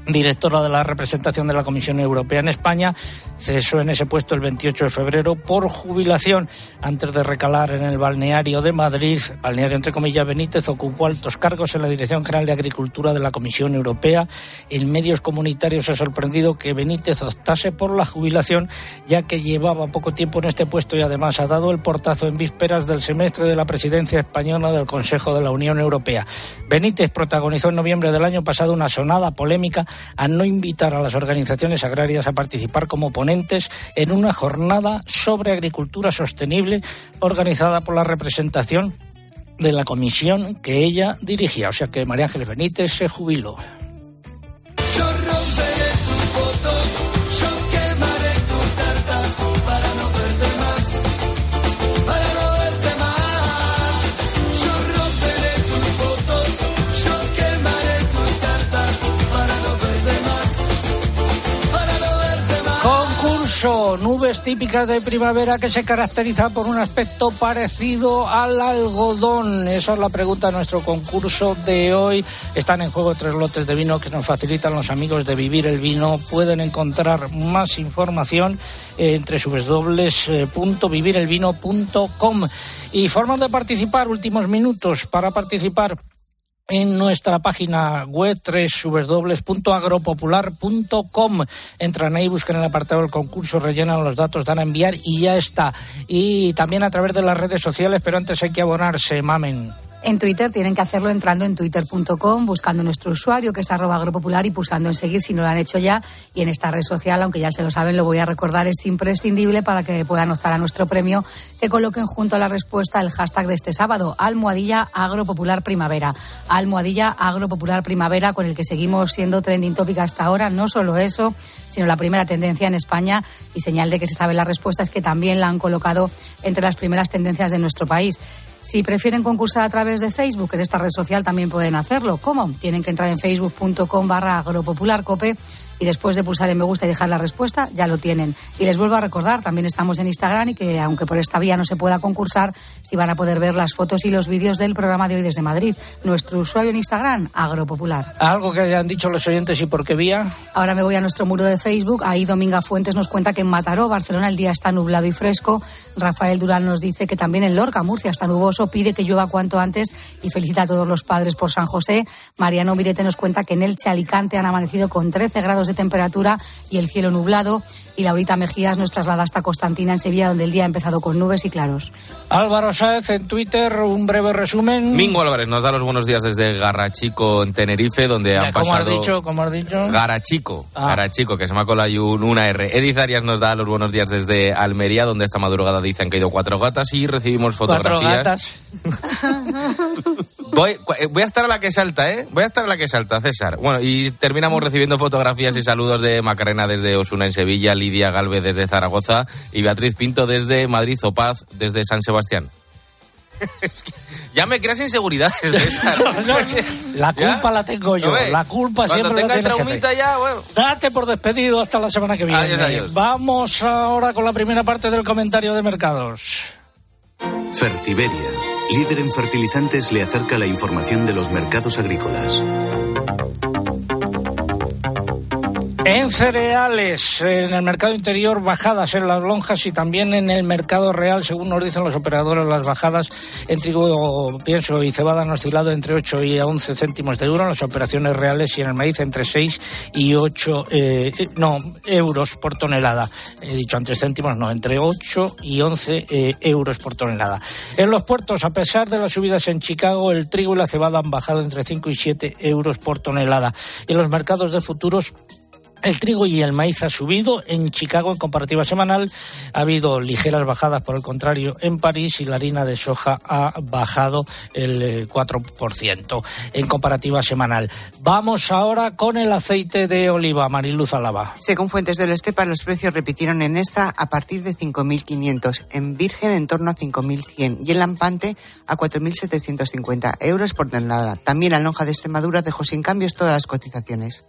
S1: directora de la representación de la Comisión Europea en España, cesó en ese puesto el 28 de febrero por jubilación. Antes de recalar en el balneario de Madrid, balneario entre comillas Benítez, ocupó altos cargos en la Dirección General de Agricultura de la Comisión Europea. En medios comunitarios ha sorprendido que Benítez optase por la jubilación, ya que llevaba poco tiempo en este puesto y además ha dado el portazo en vísperas del semestre de la presidencia española del Consejo de la Unión Europea. Benítez protagonizó en noviembre del año pasado una sonada polémica a no invitar a las organizaciones agrarias a participar como ponentes en una jornada sobre agricultura sostenible organizada por la representación de la comisión que ella dirigía. O sea que María Ángeles Benítez se jubiló. Nubes típicas de primavera que se caracterizan por un aspecto parecido al algodón. Esa es la pregunta de nuestro concurso de hoy. Están en juego tres lotes de vino que nos facilitan los amigos de Vivir el Vino. Pueden encontrar más información entre www.vivirelvino.com. Y formas de participar, últimos minutos para participar en nuestra página web www.agropopular.com. Entran ahí, buscan el apartado del concurso, rellenan los datos, dan a enviar y ya está. Y también a través de las redes sociales, pero antes hay que abonarse, mamen.
S5: En Twitter tienen que hacerlo entrando en twitter.com, buscando nuestro usuario que es arroba agropopular y pulsando en seguir si no lo han hecho ya. Y en esta red social, aunque ya se lo saben, lo voy a recordar, es imprescindible para que puedan optar a nuestro premio que coloquen junto a la respuesta el hashtag de este sábado, almohadilla agropopular primavera. Almohadilla agropopular primavera con el que seguimos siendo trending topic hasta ahora. No solo eso, sino la primera tendencia en España y señal de que se sabe la respuesta es que también la han colocado entre las primeras tendencias de nuestro país. Si prefieren concursar a través de Facebook, en esta red social también pueden hacerlo. ¿Cómo? Tienen que entrar en facebook.com barra agropopularcope y después de pulsar en me gusta y dejar la respuesta, ya lo tienen. Y les vuelvo a recordar, también estamos en Instagram y que aunque por esta vía no se pueda concursar, si van a poder ver las fotos y los vídeos del programa de hoy desde Madrid. Nuestro usuario en Instagram, Agropopular.
S1: ¿Algo que hayan dicho los oyentes y por qué vía?
S5: Ahora me voy a nuestro muro de Facebook. Ahí Dominga Fuentes nos cuenta que en Mataró, Barcelona, el día está nublado y fresco. Rafael Durán nos dice que también en Lorca, Murcia, está nuboso, pide que llueva cuanto antes y felicita a todos los padres por San José. Mariano Mirete nos cuenta que en el Alicante han amanecido con 13 grados de temperatura y el cielo nublado. Y Laurita Mejías nos traslada hasta Constantina, en Sevilla, donde el día ha empezado con nubes y claros.
S1: Álvaro Sáez, en Twitter, un breve resumen.
S6: Mingo Álvarez nos da los buenos días desde Garrachico, en Tenerife, donde han
S1: ¿Cómo
S6: pasado...
S1: has dicho? ¿Cómo has dicho?
S6: Garachico,
S1: Ah.
S6: Garachico, que se me ha colado una R. Edith Arias nos da los buenos días desde Almería, donde esta madrugada dicen que han caído cuatro gatas y recibimos
S1: Cuatro
S6: fotografías.
S1: gatas.
S6: Voy, eh, voy a estar a la que salta, ¿eh? Voy a estar a la que salta, César. Bueno, y terminamos recibiendo fotografías y saludos de Macarena desde Osuna en Sevilla, Lidia Galvez desde Zaragoza y Beatriz Pinto desde Madrid o Paz desde San Sebastián. Es que ya me creas inseguridades, César.
S1: La culpa la tengo yo. La culpa
S6: cuando
S1: siempre la
S6: tenga el
S1: tiene el
S6: traumita
S1: jefe.
S6: ya, bueno.
S1: Date por despedido hasta la semana que viene.
S6: Adiós, adiós.
S1: Vamos ahora con la primera parte del comentario de mercados.
S25: Fertiberia, líder en fertilizantes, le acerca la información de los mercados agrícolas.
S1: En cereales, en el mercado interior, bajadas en las lonjas y también en el mercado real, según nos dicen los operadores, las bajadas en trigo, pienso y cebada han oscilado entre 8 y 11 céntimos de euro en las operaciones reales y en el maíz entre 6 y 8 eh, no, euros por tonelada. He dicho antes céntimos, no, entre 8 y 11 eh, euros por tonelada. En los puertos, a pesar de las subidas en Chicago, el trigo y la cebada han bajado entre 5 y 7 euros por tonelada. En los mercados de futuros, el trigo y el maíz ha subido en Chicago en comparativa semanal. Ha habido ligeras bajadas, por el contrario, en París y la harina de soja ha bajado el 4% eh, en comparativa semanal. Vamos ahora con el aceite de oliva, Mariluz Alaba.
S29: Según fuentes del Estepa, los precios repitieron en extra a partir de 5.500, en virgen en torno a 5.100 y en lampante a 4.750 euros por tonelada. También la lonja de Extremadura dejó sin cambios todas las cotizaciones.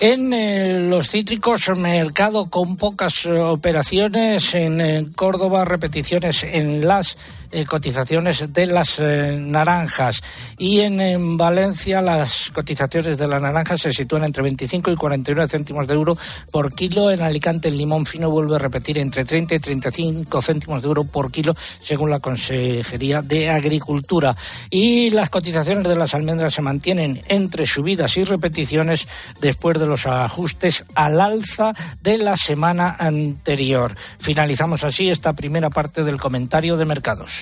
S1: En eh, los cítricos, mercado con pocas eh, operaciones. En, eh, Córdoba, repeticiones en las cotizaciones de las naranjas. Y en, Valencia, las cotizaciones de las naranjas se sitúan entre 25 y 49 céntimos de euro por kilo. En Alicante, el limón fino vuelve a repetir entre 30 y 35 céntimos de euro por kilo, según la Consejería de Agricultura. Y las cotizaciones de las almendras se mantienen entre subidas y repeticiones después de los ajustes al alza de la semana anterior. Finalizamos así esta primera parte del comentario de mercados.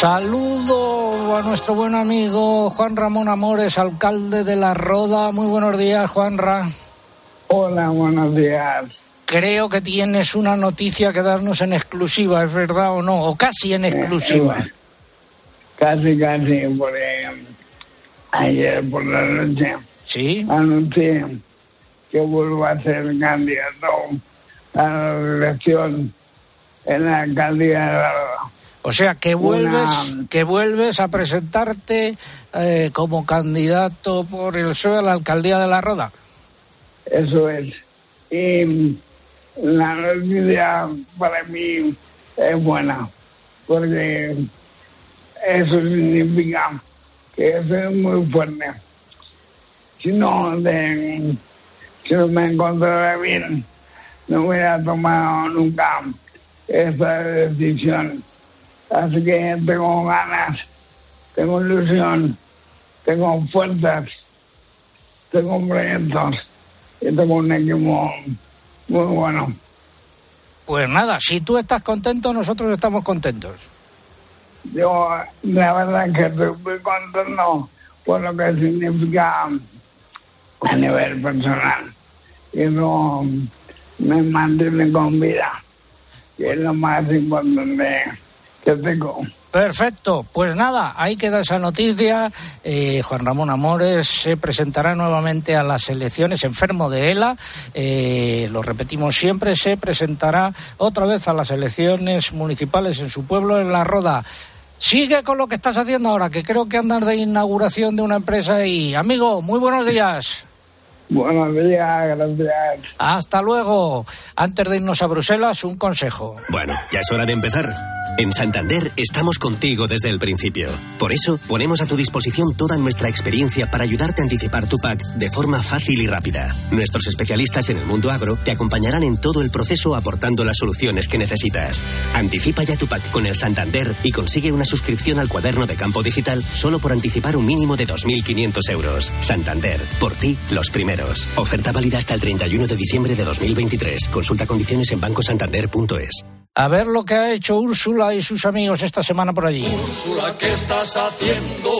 S1: Saludo a nuestro buen amigo Juan Ramón Amores, alcalde de La Roda. Muy buenos días, Juanra.
S30: Hola, buenos días.
S1: Creo que tienes una noticia que darnos en exclusiva, ¿es verdad o no? O casi en exclusiva.
S30: Eh, casi, casi, porque ayer por la noche
S1: ¿Sí?
S30: anuncié que vuelvo a ser candidato a la elección en la alcaldía de la
S1: o sea, que vuelves, que vuelves a presentarte eh, como candidato por el PSOE a la alcaldía de La Roda.
S30: Eso es. Y la noticia para mí es buena, porque eso significa que soy muy fuerte. Si no, de, si no me encontrara bien, no hubiera tomado nunca esa decisión. Así que tengo ganas, tengo ilusión, tengo fuerzas, tengo proyectos y tengo un equipo muy bueno.
S1: Pues nada, si tú estás contento, nosotros estamos contentos.
S30: Yo, la verdad que estoy muy contento por lo que significa a nivel personal. Y no me mantiene con vida, que es lo más importante que tengo.
S1: Perfecto, pues nada, ahí queda esa noticia. Eh, Juan Ramón Amores se presentará nuevamente a las elecciones enfermo de ELA. Eh, lo repetimos siempre, se presentará otra vez a las elecciones municipales en su pueblo, en La Roda. Sigue con lo que estás haciendo ahora, que creo que andas de inauguración de una empresa y amigo, muy buenos días.
S30: Buenos días, gracias.
S1: Hasta luego. Antes de irnos a Bruselas, un consejo.
S17: Bueno, ya es hora de empezar. En Santander estamos contigo desde el principio. Por eso ponemos a tu disposición toda nuestra experiencia para ayudarte a anticipar tu PAC de forma fácil y rápida. Nuestros especialistas en el mundo agro te acompañarán en todo el proceso aportando las soluciones que necesitas. Anticipa ya tu PAC con el Santander y consigue una suscripción al cuaderno de campo digital solo por anticipar un mínimo de 2.500 euros. Santander, por ti, los primeros. Oferta válida hasta el 31 de diciembre de 2023. Consulta condiciones en bancosantander.es.
S1: A ver lo que ha hecho Úrsula y sus amigos esta semana por allí.
S31: Úrsula, ¿qué estás haciendo?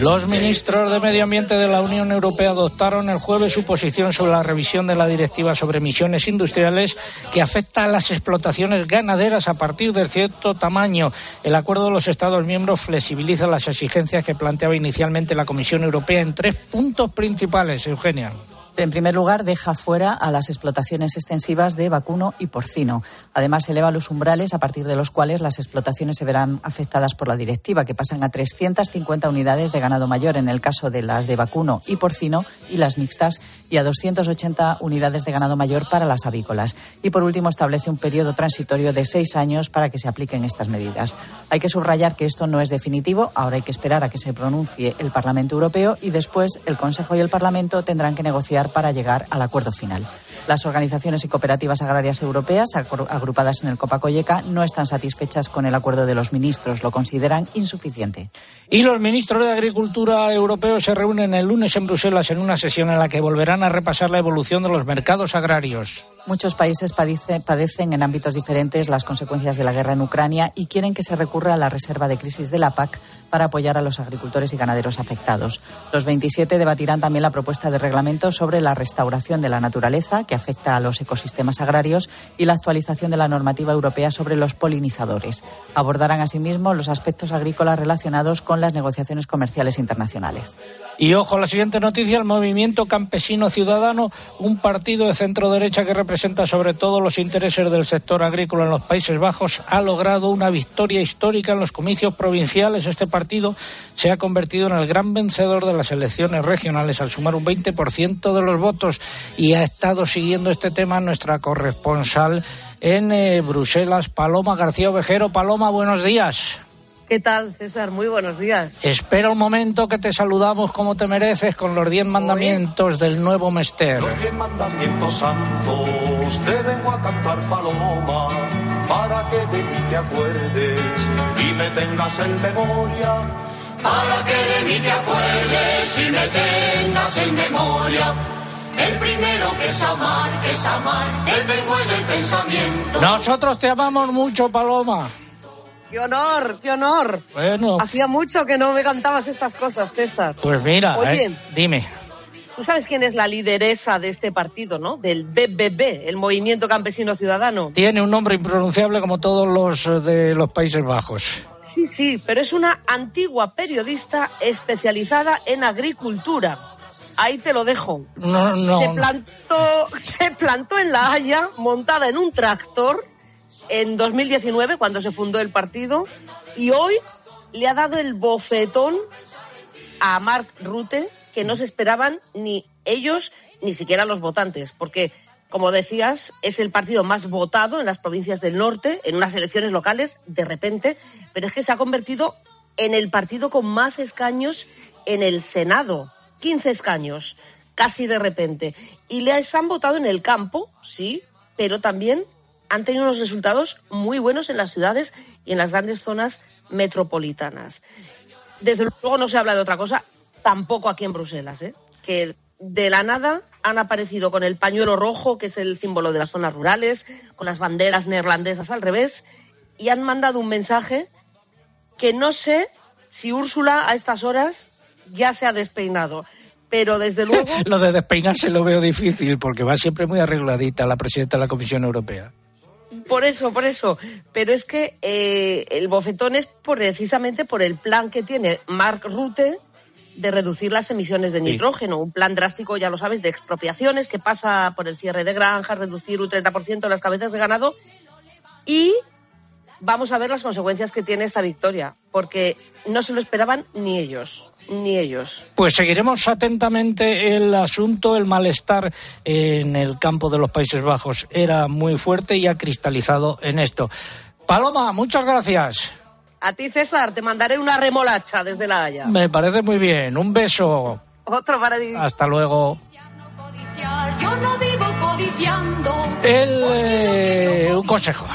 S1: Los ministros de Medio Ambiente de la Unión Europea adoptaron el jueves su posición sobre la revisión de la directiva sobre emisiones industriales que afecta a las explotaciones ganaderas a partir de cierto tamaño. El acuerdo de los Estados miembros flexibiliza las exigencias que planteaba inicialmente la Comisión Europea en tres puntos principales. Eugenia.
S3: En primer lugar, deja fuera a las explotaciones extensivas de vacuno y porcino. Además, eleva los umbrales a partir de los cuales las explotaciones se verán afectadas por la directiva, que pasan a 350 unidades de ganado mayor en el caso de las de vacuno y porcino y las mixtas, y a 280 unidades de ganado mayor para las avícolas. Y por último, establece un periodo transitorio de seis años para que se apliquen estas medidas. Hay que subrayar que esto no es definitivo. Ahora hay que esperar a que se pronuncie el Parlamento Europeo y después el Consejo y el Parlamento tendrán que negociar para llegar al acuerdo final. Las organizaciones y cooperativas agrarias europeas, agrupadas en el Copacoyeca, no están satisfechas con el acuerdo de los ministros. Lo consideran insuficiente.
S1: Y los ministros de Agricultura europeos se reúnen el lunes en Bruselas en una sesión en la que volverán a repasar la evolución de los mercados agrarios.
S3: Muchos países padecen en ámbitos diferentes las consecuencias de la guerra en Ucrania y quieren que se recurra a la reserva de crisis de la PAC para apoyar a los agricultores y ganaderos afectados. Los 27 debatirán también la propuesta de reglamento sobre la restauración de la naturaleza que afecta a los ecosistemas agrarios y la actualización de la normativa europea sobre los polinizadores. Abordarán asimismo los aspectos agrícolas relacionados con las negociaciones comerciales internacionales.
S1: Y ojo, la siguiente noticia, el movimiento campesino ciudadano, un partido de centro derecha que representa sobre todo los intereses del sector agrícola en los Países Bajos, ha logrado una victoria histórica en los comicios provinciales. Este partido se ha convertido en el gran vencedor de las elecciones regionales al sumar un 20% de los votos y ha estado siguiendo este tema nuestra corresponsal en eh, Bruselas, Paloma García Ovejero. Paloma, buenos días.
S32: ¿Qué tal, César? Muy buenos días.
S1: Espera un momento que te saludamos como te mereces con los diez mandamientos del nuevo Mester.
S31: Los diez mandamientos santos te vengo a cantar paloma para que de mí te acuerdes y me tengas en memoria. Para que de mí te acuerdes y me tengas en memoria. El primero que es amar, que es amar, te tengo en el pensamiento.
S1: Nosotros te amamos mucho, Paloma.
S32: ¡Qué honor, qué honor!
S1: Bueno.
S32: Hacía mucho que no me cantabas estas cosas, César.
S1: Pues mira,
S32: Oye,
S1: eh, dime.
S32: Tú sabes quién es la lideresa de este partido, ¿no? Del BBB, el Movimiento Campesino Ciudadano.
S1: Tiene un nombre impronunciable como todos los eh, de los Países Bajos.
S32: Sí, sí, pero es una antigua periodista especializada en agricultura. Ahí te lo dejo.
S1: No, no.
S32: Se plantó, se plantó en La Haya, montada en un tractor, en 2019, cuando se fundó el partido, y hoy le ha dado el bofetón a Mark Rutte, que no se esperaban ni ellos ni siquiera los votantes, porque, como decías, es el partido más votado en las provincias del norte, en unas elecciones locales, de repente, pero es que se ha convertido en el partido con más escaños en el Senado, 15 escaños, casi de repente. Y les han votado en el campo, sí, pero también han tenido unos resultados muy buenos en las ciudades y en las grandes zonas metropolitanas. Desde luego no se habla de otra cosa, tampoco aquí en Bruselas, ¿eh? que de la nada han aparecido con el pañuelo rojo, que es el símbolo de las zonas rurales, con las banderas neerlandesas al revés, y han mandado un mensaje que no sé si Úrsula a estas horas ya se ha despeinado. Pero desde luego.
S1: lo de despeinarse lo veo difícil porque va siempre muy arregladita la presidenta de la Comisión Europea.
S32: Por eso, por eso. Pero es que eh, el bofetón es por, precisamente por el plan que tiene Mark Rutte de reducir las emisiones de nitrógeno. Un plan drástico, ya lo sabes, de expropiaciones que pasa por el cierre de granjas, reducir un 30% las cabezas de ganado. Y vamos a ver las consecuencias que tiene esta victoria, porque no se lo esperaban ni ellos ni ellos.
S1: Pues seguiremos atentamente el asunto. El malestar en el campo de los Países Bajos era muy fuerte y ha cristalizado en esto. Paloma, muchas gracias.
S32: A ti, César, te mandaré una remolacha desde La Haya.
S1: Me parece muy bien. Un beso.
S32: Otro para ti.
S1: Hasta luego.
S31: Yo no vivo codiciando.
S1: El, eh, un consejo.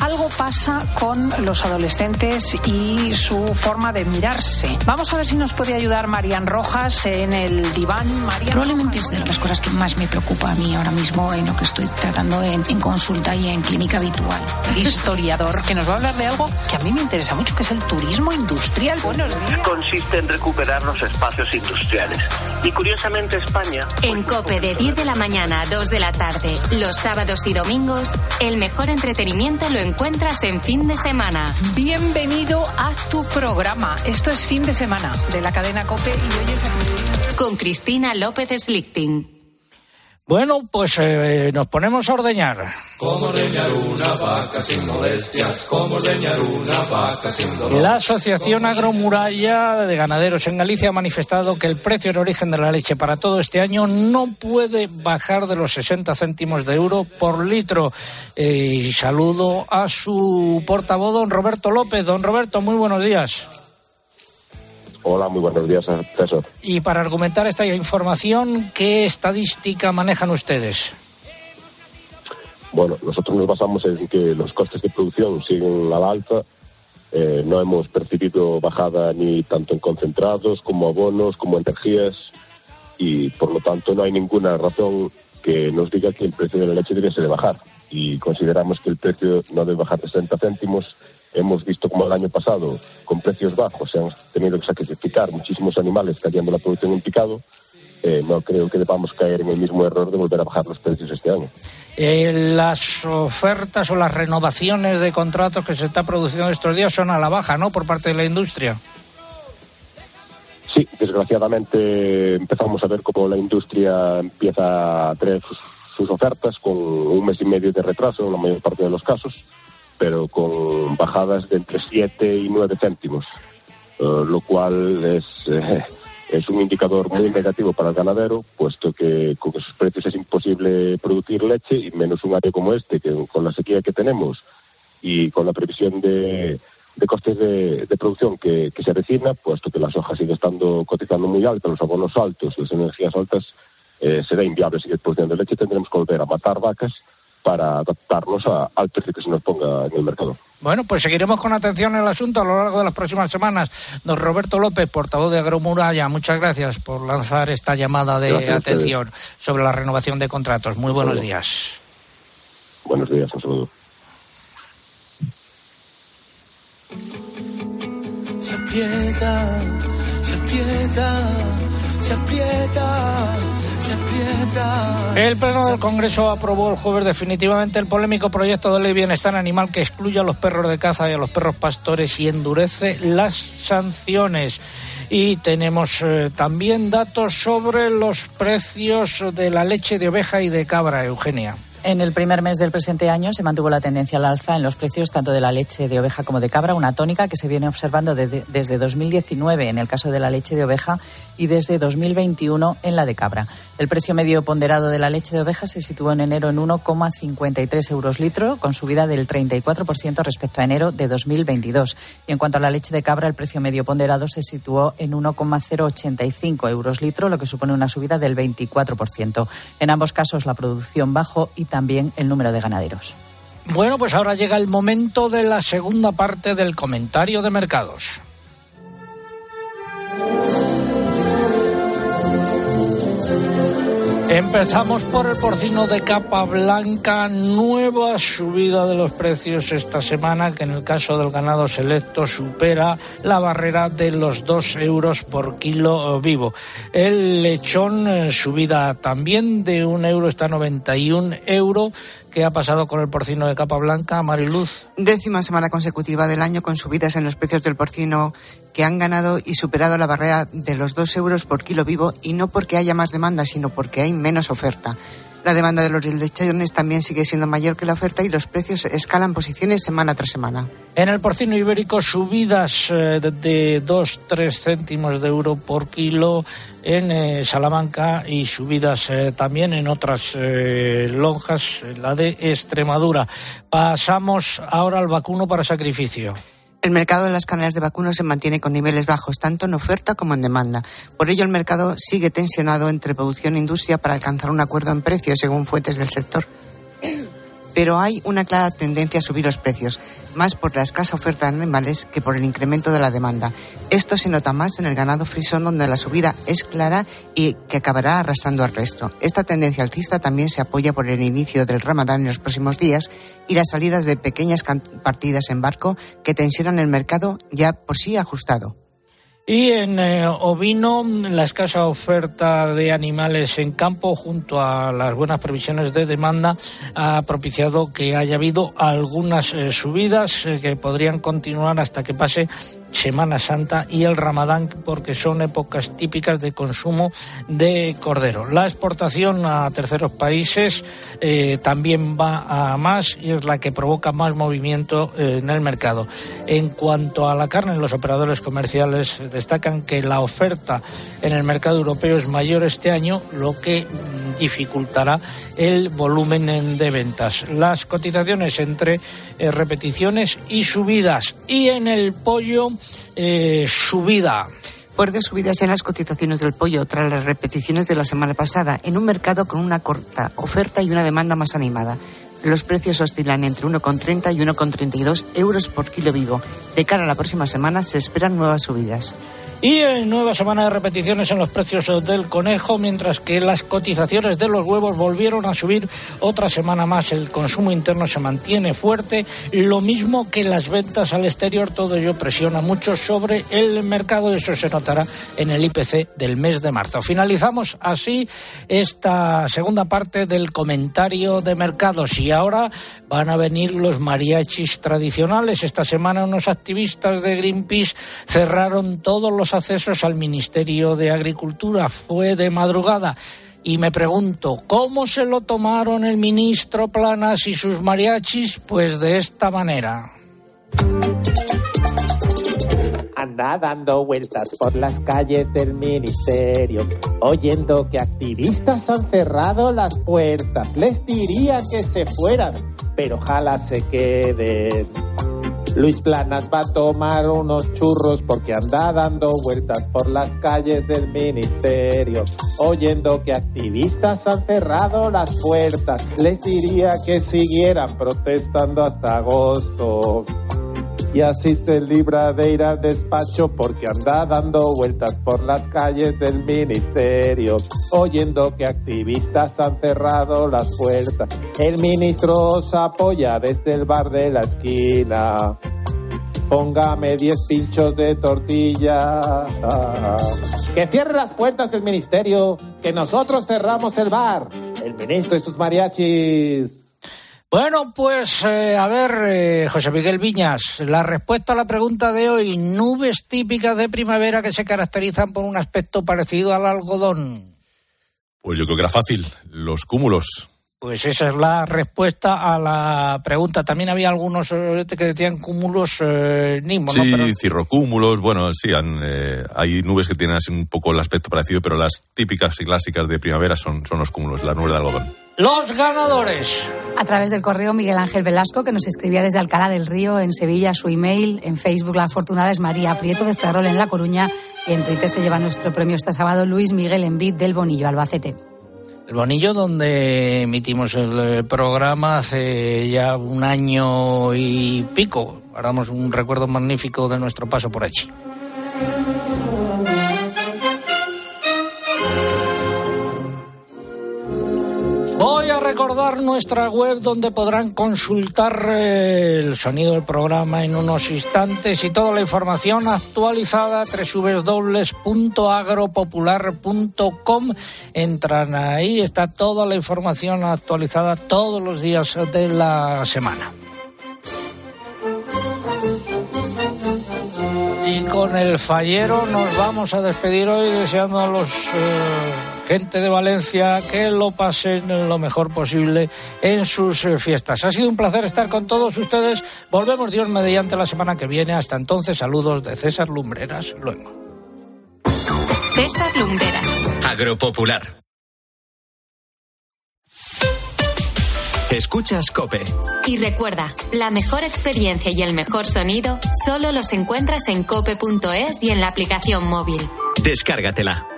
S33: Algo
S34: pasa con los adolescentes y su forma de mirarse. Vamos a ver si nos puede ayudar Marian Rojas en el diván.
S35: Probablemente es de las cosas que más me preocupa a mí ahora mismo en lo que estoy tratando en, en consulta y en clínica habitual.
S34: Historiador que nos va a hablar de algo que a mí me interesa mucho, que es el turismo industrial. Buenos días.
S36: Consiste en recuperar los espacios industriales. Y curiosamente España...
S16: En COPE de 10 de la mañana a 2 de la tarde, los sábados y domingos, el mejor entretenimiento lo encuentras en fin de semana.
S34: Bienvenido a tu programa. Esto es fin de semana de la cadena COPE y hoy es
S16: Con Cristina López Slichting.
S1: Bueno, pues eh, nos ponemos a ordeñar.
S31: Como ordeñar una vaca sin molestias, como ordeñar una vaca sin dolor.
S1: La Asociación Agromuralla de Ganaderos en Galicia ha manifestado que el precio en origen de la leche para todo este año no puede bajar de los 60 céntimos de euro por litro. Eh, y saludo a su portavoz, don Roberto López. Don Roberto, muy buenos días.
S37: Hola, muy buenos días, César.
S1: Y para argumentar esta información, ¿qué estadística manejan ustedes?
S37: Bueno, nosotros nos basamos en que los costes de producción siguen a la alta. Eh, no hemos percibido bajada ni tanto en concentrados como abonos, como energías y por lo tanto no hay ninguna razón que nos diga que el precio de la leche debiese de bajar. Y consideramos que el precio no debe bajar de 60 céntimos hemos visto como el año pasado, con precios bajos, se han tenido que sacrificar muchísimos animales cayendo la producción en picado. Eh, no creo que debamos caer en el mismo error de volver a bajar los precios este año.
S1: Eh, las ofertas o las renovaciones de contratos que se está produciendo estos días son a la baja, ¿no? Por parte de la industria.
S37: Sí, desgraciadamente empezamos a ver cómo la industria empieza a traer sus, sus ofertas con un mes y medio de retraso en la mayor parte de los casos pero con bajadas de entre 7 y 9 céntimos, eh, lo cual es, eh, es un indicador muy negativo para el ganadero, puesto que con esos precios es imposible producir leche y menos un área como este, que con la sequía que tenemos y con la previsión de, de costes de, producción que, que, se avecina, puesto que la soja sigue estando cotizando muy alta, los abonos altos, las energías altas, eh, será inviable seguir produciendo leche, tendremos que volver a matar vacas para adaptarnos a, al precio que se nos ponga en el mercado.
S1: Bueno, pues seguiremos con atención el asunto a lo largo de las próximas semanas. Don Roberto López, portavoz de Agromuralla, muchas gracias por lanzar esta llamada de gracias atención sobre la renovación de contratos. Muy buenos días.
S37: Buenos días, un saludo.
S31: Se aprieta, se aprieta, se aprieta, se aprieta.
S1: El Pleno del Congreso aprobó el jueves definitivamente el polémico proyecto de ley Bienestar Animal que excluye a los perros de caza y a los perros pastores y endurece las sanciones. Y tenemos eh, también datos sobre los precios de la leche de oveja y de cabra, Eugenia.
S3: En el primer mes del presente año se mantuvo la tendencia al alza en los precios tanto de la leche de oveja como de cabra, una tónica que se viene observando desde, desde 2019 en el caso de la leche de oveja y desde 2021 en la de cabra. El precio medio ponderado de la leche de oveja se situó en enero en 1,53 euros litro, con subida del 34% respecto a enero de 2022. Y en cuanto a la leche de cabra, el precio medio ponderado se situó en 1,085 euros litro, lo que supone una subida del 24%. En ambos casos, la producción bajó y también el número de ganaderos.
S1: Bueno, pues ahora llega el momento de la segunda parte del comentario de mercados. Empezamos por el porcino de capa blanca, nueva subida de los precios esta semana que en el caso del ganado selecto supera la barrera de los 2 euros por kilo vivo. El lechón eh, subida también de un euro está 91 euros. ¿Qué ha pasado con el porcino de capa blanca, Mariluz?
S29: Décima semana consecutiva del año con subidas en los precios del porcino que han ganado y superado la barrera de los dos euros por kilo vivo y no porque haya más demanda, sino porque hay menos oferta. La demanda de los lechones también sigue siendo mayor que la oferta y los precios escalan posiciones semana tras semana.
S1: En el porcino ibérico subidas eh, de 2-3 céntimos de euro por kilo en eh, Salamanca y subidas eh, también en otras lonjas, la de Extremadura. Pasamos ahora al vacuno para sacrificio.
S29: El mercado de las canales de vacuno se mantiene con niveles bajos, tanto en oferta como en demanda. Por ello, el mercado sigue tensionado entre producción e industria para alcanzar un acuerdo en precios, según fuentes del sector. pero hay una clara tendencia a subir los precios, más por la escasa oferta de animales que por el incremento de la demanda. Esto se nota más en el ganado frisón, donde la subida es clara y que acabará arrastrando al resto. Esta tendencia alcista también se apoya por el inicio del ramadán en los próximos días y las salidas de pequeñas partidas en barco que tensionan el mercado ya por sí ajustado.
S1: Y en eh, ovino, la escasa oferta de animales en campo, junto a las buenas previsiones de demanda, ha propiciado que haya habido algunas eh, subidas eh, que podrían continuar hasta que pase Semana Santa y el Ramadán, porque son épocas típicas de consumo de cordero. La exportación a terceros países eh, también va a más y es la que provoca más movimiento eh, en el mercado. En cuanto a la carne, los operadores comerciales destacan que la oferta en el mercado europeo es mayor este año, lo que dificultará el volumen de ventas. Las cotizaciones entre eh, repeticiones y subidas. Y en el pollo, eh, subida.
S29: Fuertes subidas en las cotizaciones del pollo tras las repeticiones de la semana pasada, en un mercado con una corta oferta y una demanda más animada. Los precios oscilan entre 1,30 y 1,32 euros por kilo vivo. De cara a la próxima semana se esperan nuevas subidas.
S1: Y nueva semana de repeticiones en los precios del conejo, mientras que las cotizaciones de los huevos volvieron a subir otra semana más. El consumo interno se mantiene fuerte, lo mismo que las ventas al exterior. Todo ello presiona mucho sobre el mercado. Eso se notará en el IPC del mes de marzo. Finalizamos así esta segunda parte del comentario de mercados. Y ahora van a venir los mariachis tradicionales. Esta semana unos activistas de Greenpeace cerraron todos los accesos al Ministerio de Agricultura. Fue de madrugada. Y me pregunto, ¿cómo se lo tomaron el ministro Planas y sus mariachis? Pues de esta manera.
S38: Anda dando vueltas por las calles del ministerio, oyendo que activistas han cerrado las puertas. Les diría que se fueran, pero ojalá se queden. Luis Planas va a tomar unos porque anda dando vueltas por las calles del ministerio, oyendo que activistas han cerrado las puertas. Les diría que siguieran protestando hasta agosto. Y así se libra de ir al despacho porque anda dando vueltas por las calles del ministerio, oyendo que activistas han cerrado las puertas. El ministro os apoya desde el bar de la esquina. Póngame 10 pinchos de tortilla. Que cierre las puertas del ministerio, que nosotros cerramos el bar. El ministro y sus mariachis.
S1: Bueno, pues eh, a ver, eh, José Miguel Viñas, la respuesta a la pregunta de hoy, nubes típicas de primavera que se caracterizan por un aspecto parecido al algodón.
S39: Pues yo creo que era fácil, los cúmulos.
S1: Pues esa es la respuesta a la pregunta. También había algunos eh, que decían cúmulos eh,
S39: sí, ¿no? cirrocúmulos, bueno, sí, hay nubes que tienen así un poco el aspecto parecido, pero las típicas y clásicas de primavera son, son los cúmulos, la nube de algodón.
S1: Los ganadores.
S33: A través del correo Miguel Ángel Velasco, que nos escribía desde Alcalá del Río, en Sevilla, su email. En Facebook, la afortunada es María Prieto de Ferrol, en La Coruña. Y en Twitter se lleva nuestro premio este sábado Luis Miguel Envid del Bonillo, Albacete.
S1: El Bonillo, donde emitimos el eh, programa hace ya un año y pico. Haramos un recuerdo magnífico de nuestro paso por allí. Recordar nuestra web donde podrán consultar eh, el sonido del programa en unos instantes y toda la información actualizada www.agropopular.com. Entran ahí, está toda la información actualizada todos los días de la semana. Y con el fallero nos vamos a despedir hoy deseando a los... Eh, gente de Valencia que lo pasen lo mejor posible en sus eh, fiestas. Ha sido un placer estar con todos ustedes. Volvemos Dios mediante la semana que viene. Hasta entonces, saludos de César Lumbreras. Luego.
S16: César Lumbreras.
S27: Agropopular. Escuchas Cope.
S16: Y recuerda, la mejor experiencia y el mejor sonido solo los encuentras en cope.es y en la aplicación móvil.
S27: Descárgatela.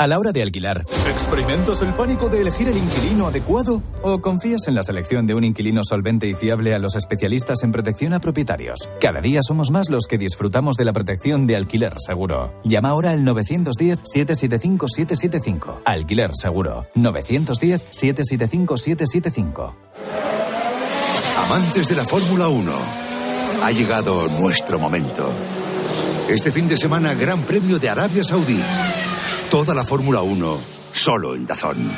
S40: A la hora de alquilar,
S41: ¿experimentas el pánico de elegir el inquilino adecuado?
S40: ¿O confías en la selección de un inquilino solvente y fiable a los especialistas en protección a propietarios? Cada día somos más los que disfrutamos de la protección de alquiler seguro. Llama ahora al 910-775-775. Alquiler seguro. 910-775-775.
S25: Amantes de la Fórmula 1, ha llegado nuestro momento. Este fin de semana, Gran Premio de Arabia Saudí. Toda la Fórmula 1, solo en Dazón.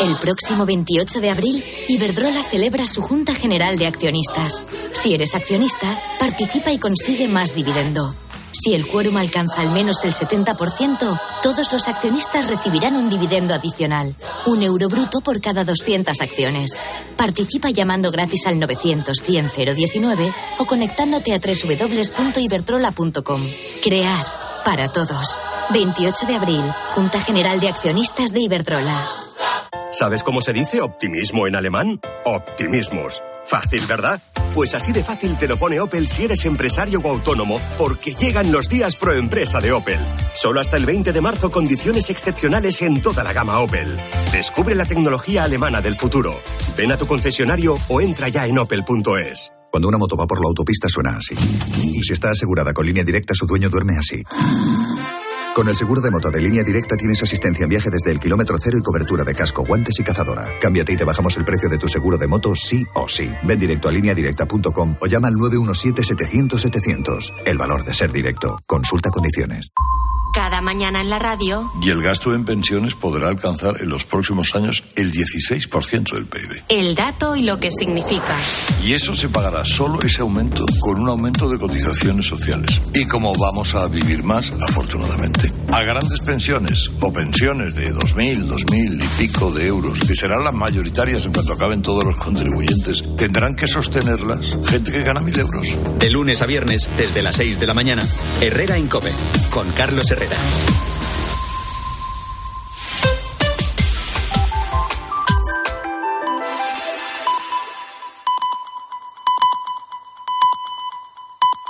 S42: El próximo 28 de abril, Iberdrola celebra su Junta General de Accionistas. Si eres accionista, participa y consigue más dividendo. Si el quórum alcanza al menos el 70%, todos los accionistas recibirán un dividendo adicional, un euro bruto por cada 200 acciones. Participa llamando gratis al 900-100-019 o conectándote a www.iberdrola.com. Crear para todos. 28 de abril, Junta General de Accionistas de Iberdrola.
S43: ¿Sabes cómo se dice optimismo en alemán? Optimismus. Fácil, ¿verdad? Pues así de fácil te lo pone Opel si eres empresario o autónomo, porque llegan los días pro empresa de Opel. Solo hasta el 20 de marzo condiciones excepcionales en toda la gama Opel. Descubre la tecnología alemana del futuro. Ven a tu concesionario o entra ya en opel.es.
S25: Cuando una moto va por la autopista suena así. Y si está asegurada con línea directa, su dueño duerme así. Con el seguro de moto de línea directa tienes asistencia en viaje desde el kilómetro cero y cobertura de casco, guantes y cazadora. Cámbiate y te bajamos el precio de tu seguro de moto sí o sí. Ven directo a lineadirecta.com o llama al 917-700-700. El valor de ser directo. Consulta condiciones.
S42: Cada mañana en la radio.
S44: Y el gasto en pensiones podrá alcanzar en los próximos años el 16% del PIB.
S42: El dato y lo que significa.
S44: Y eso se pagará solo ese aumento con un aumento de cotizaciones sociales. Y como vamos a vivir más, afortunadamente, a grandes pensiones o pensiones de 2.000, 2.000 y pico de euros, que serán las mayoritarias en cuanto acaben todos los contribuyentes, tendrán que sostenerlas gente que gana 1.000 euros.
S45: De lunes a viernes, desde las 6 de la mañana, Herrera Incope, con Carlos Herrera. carrera.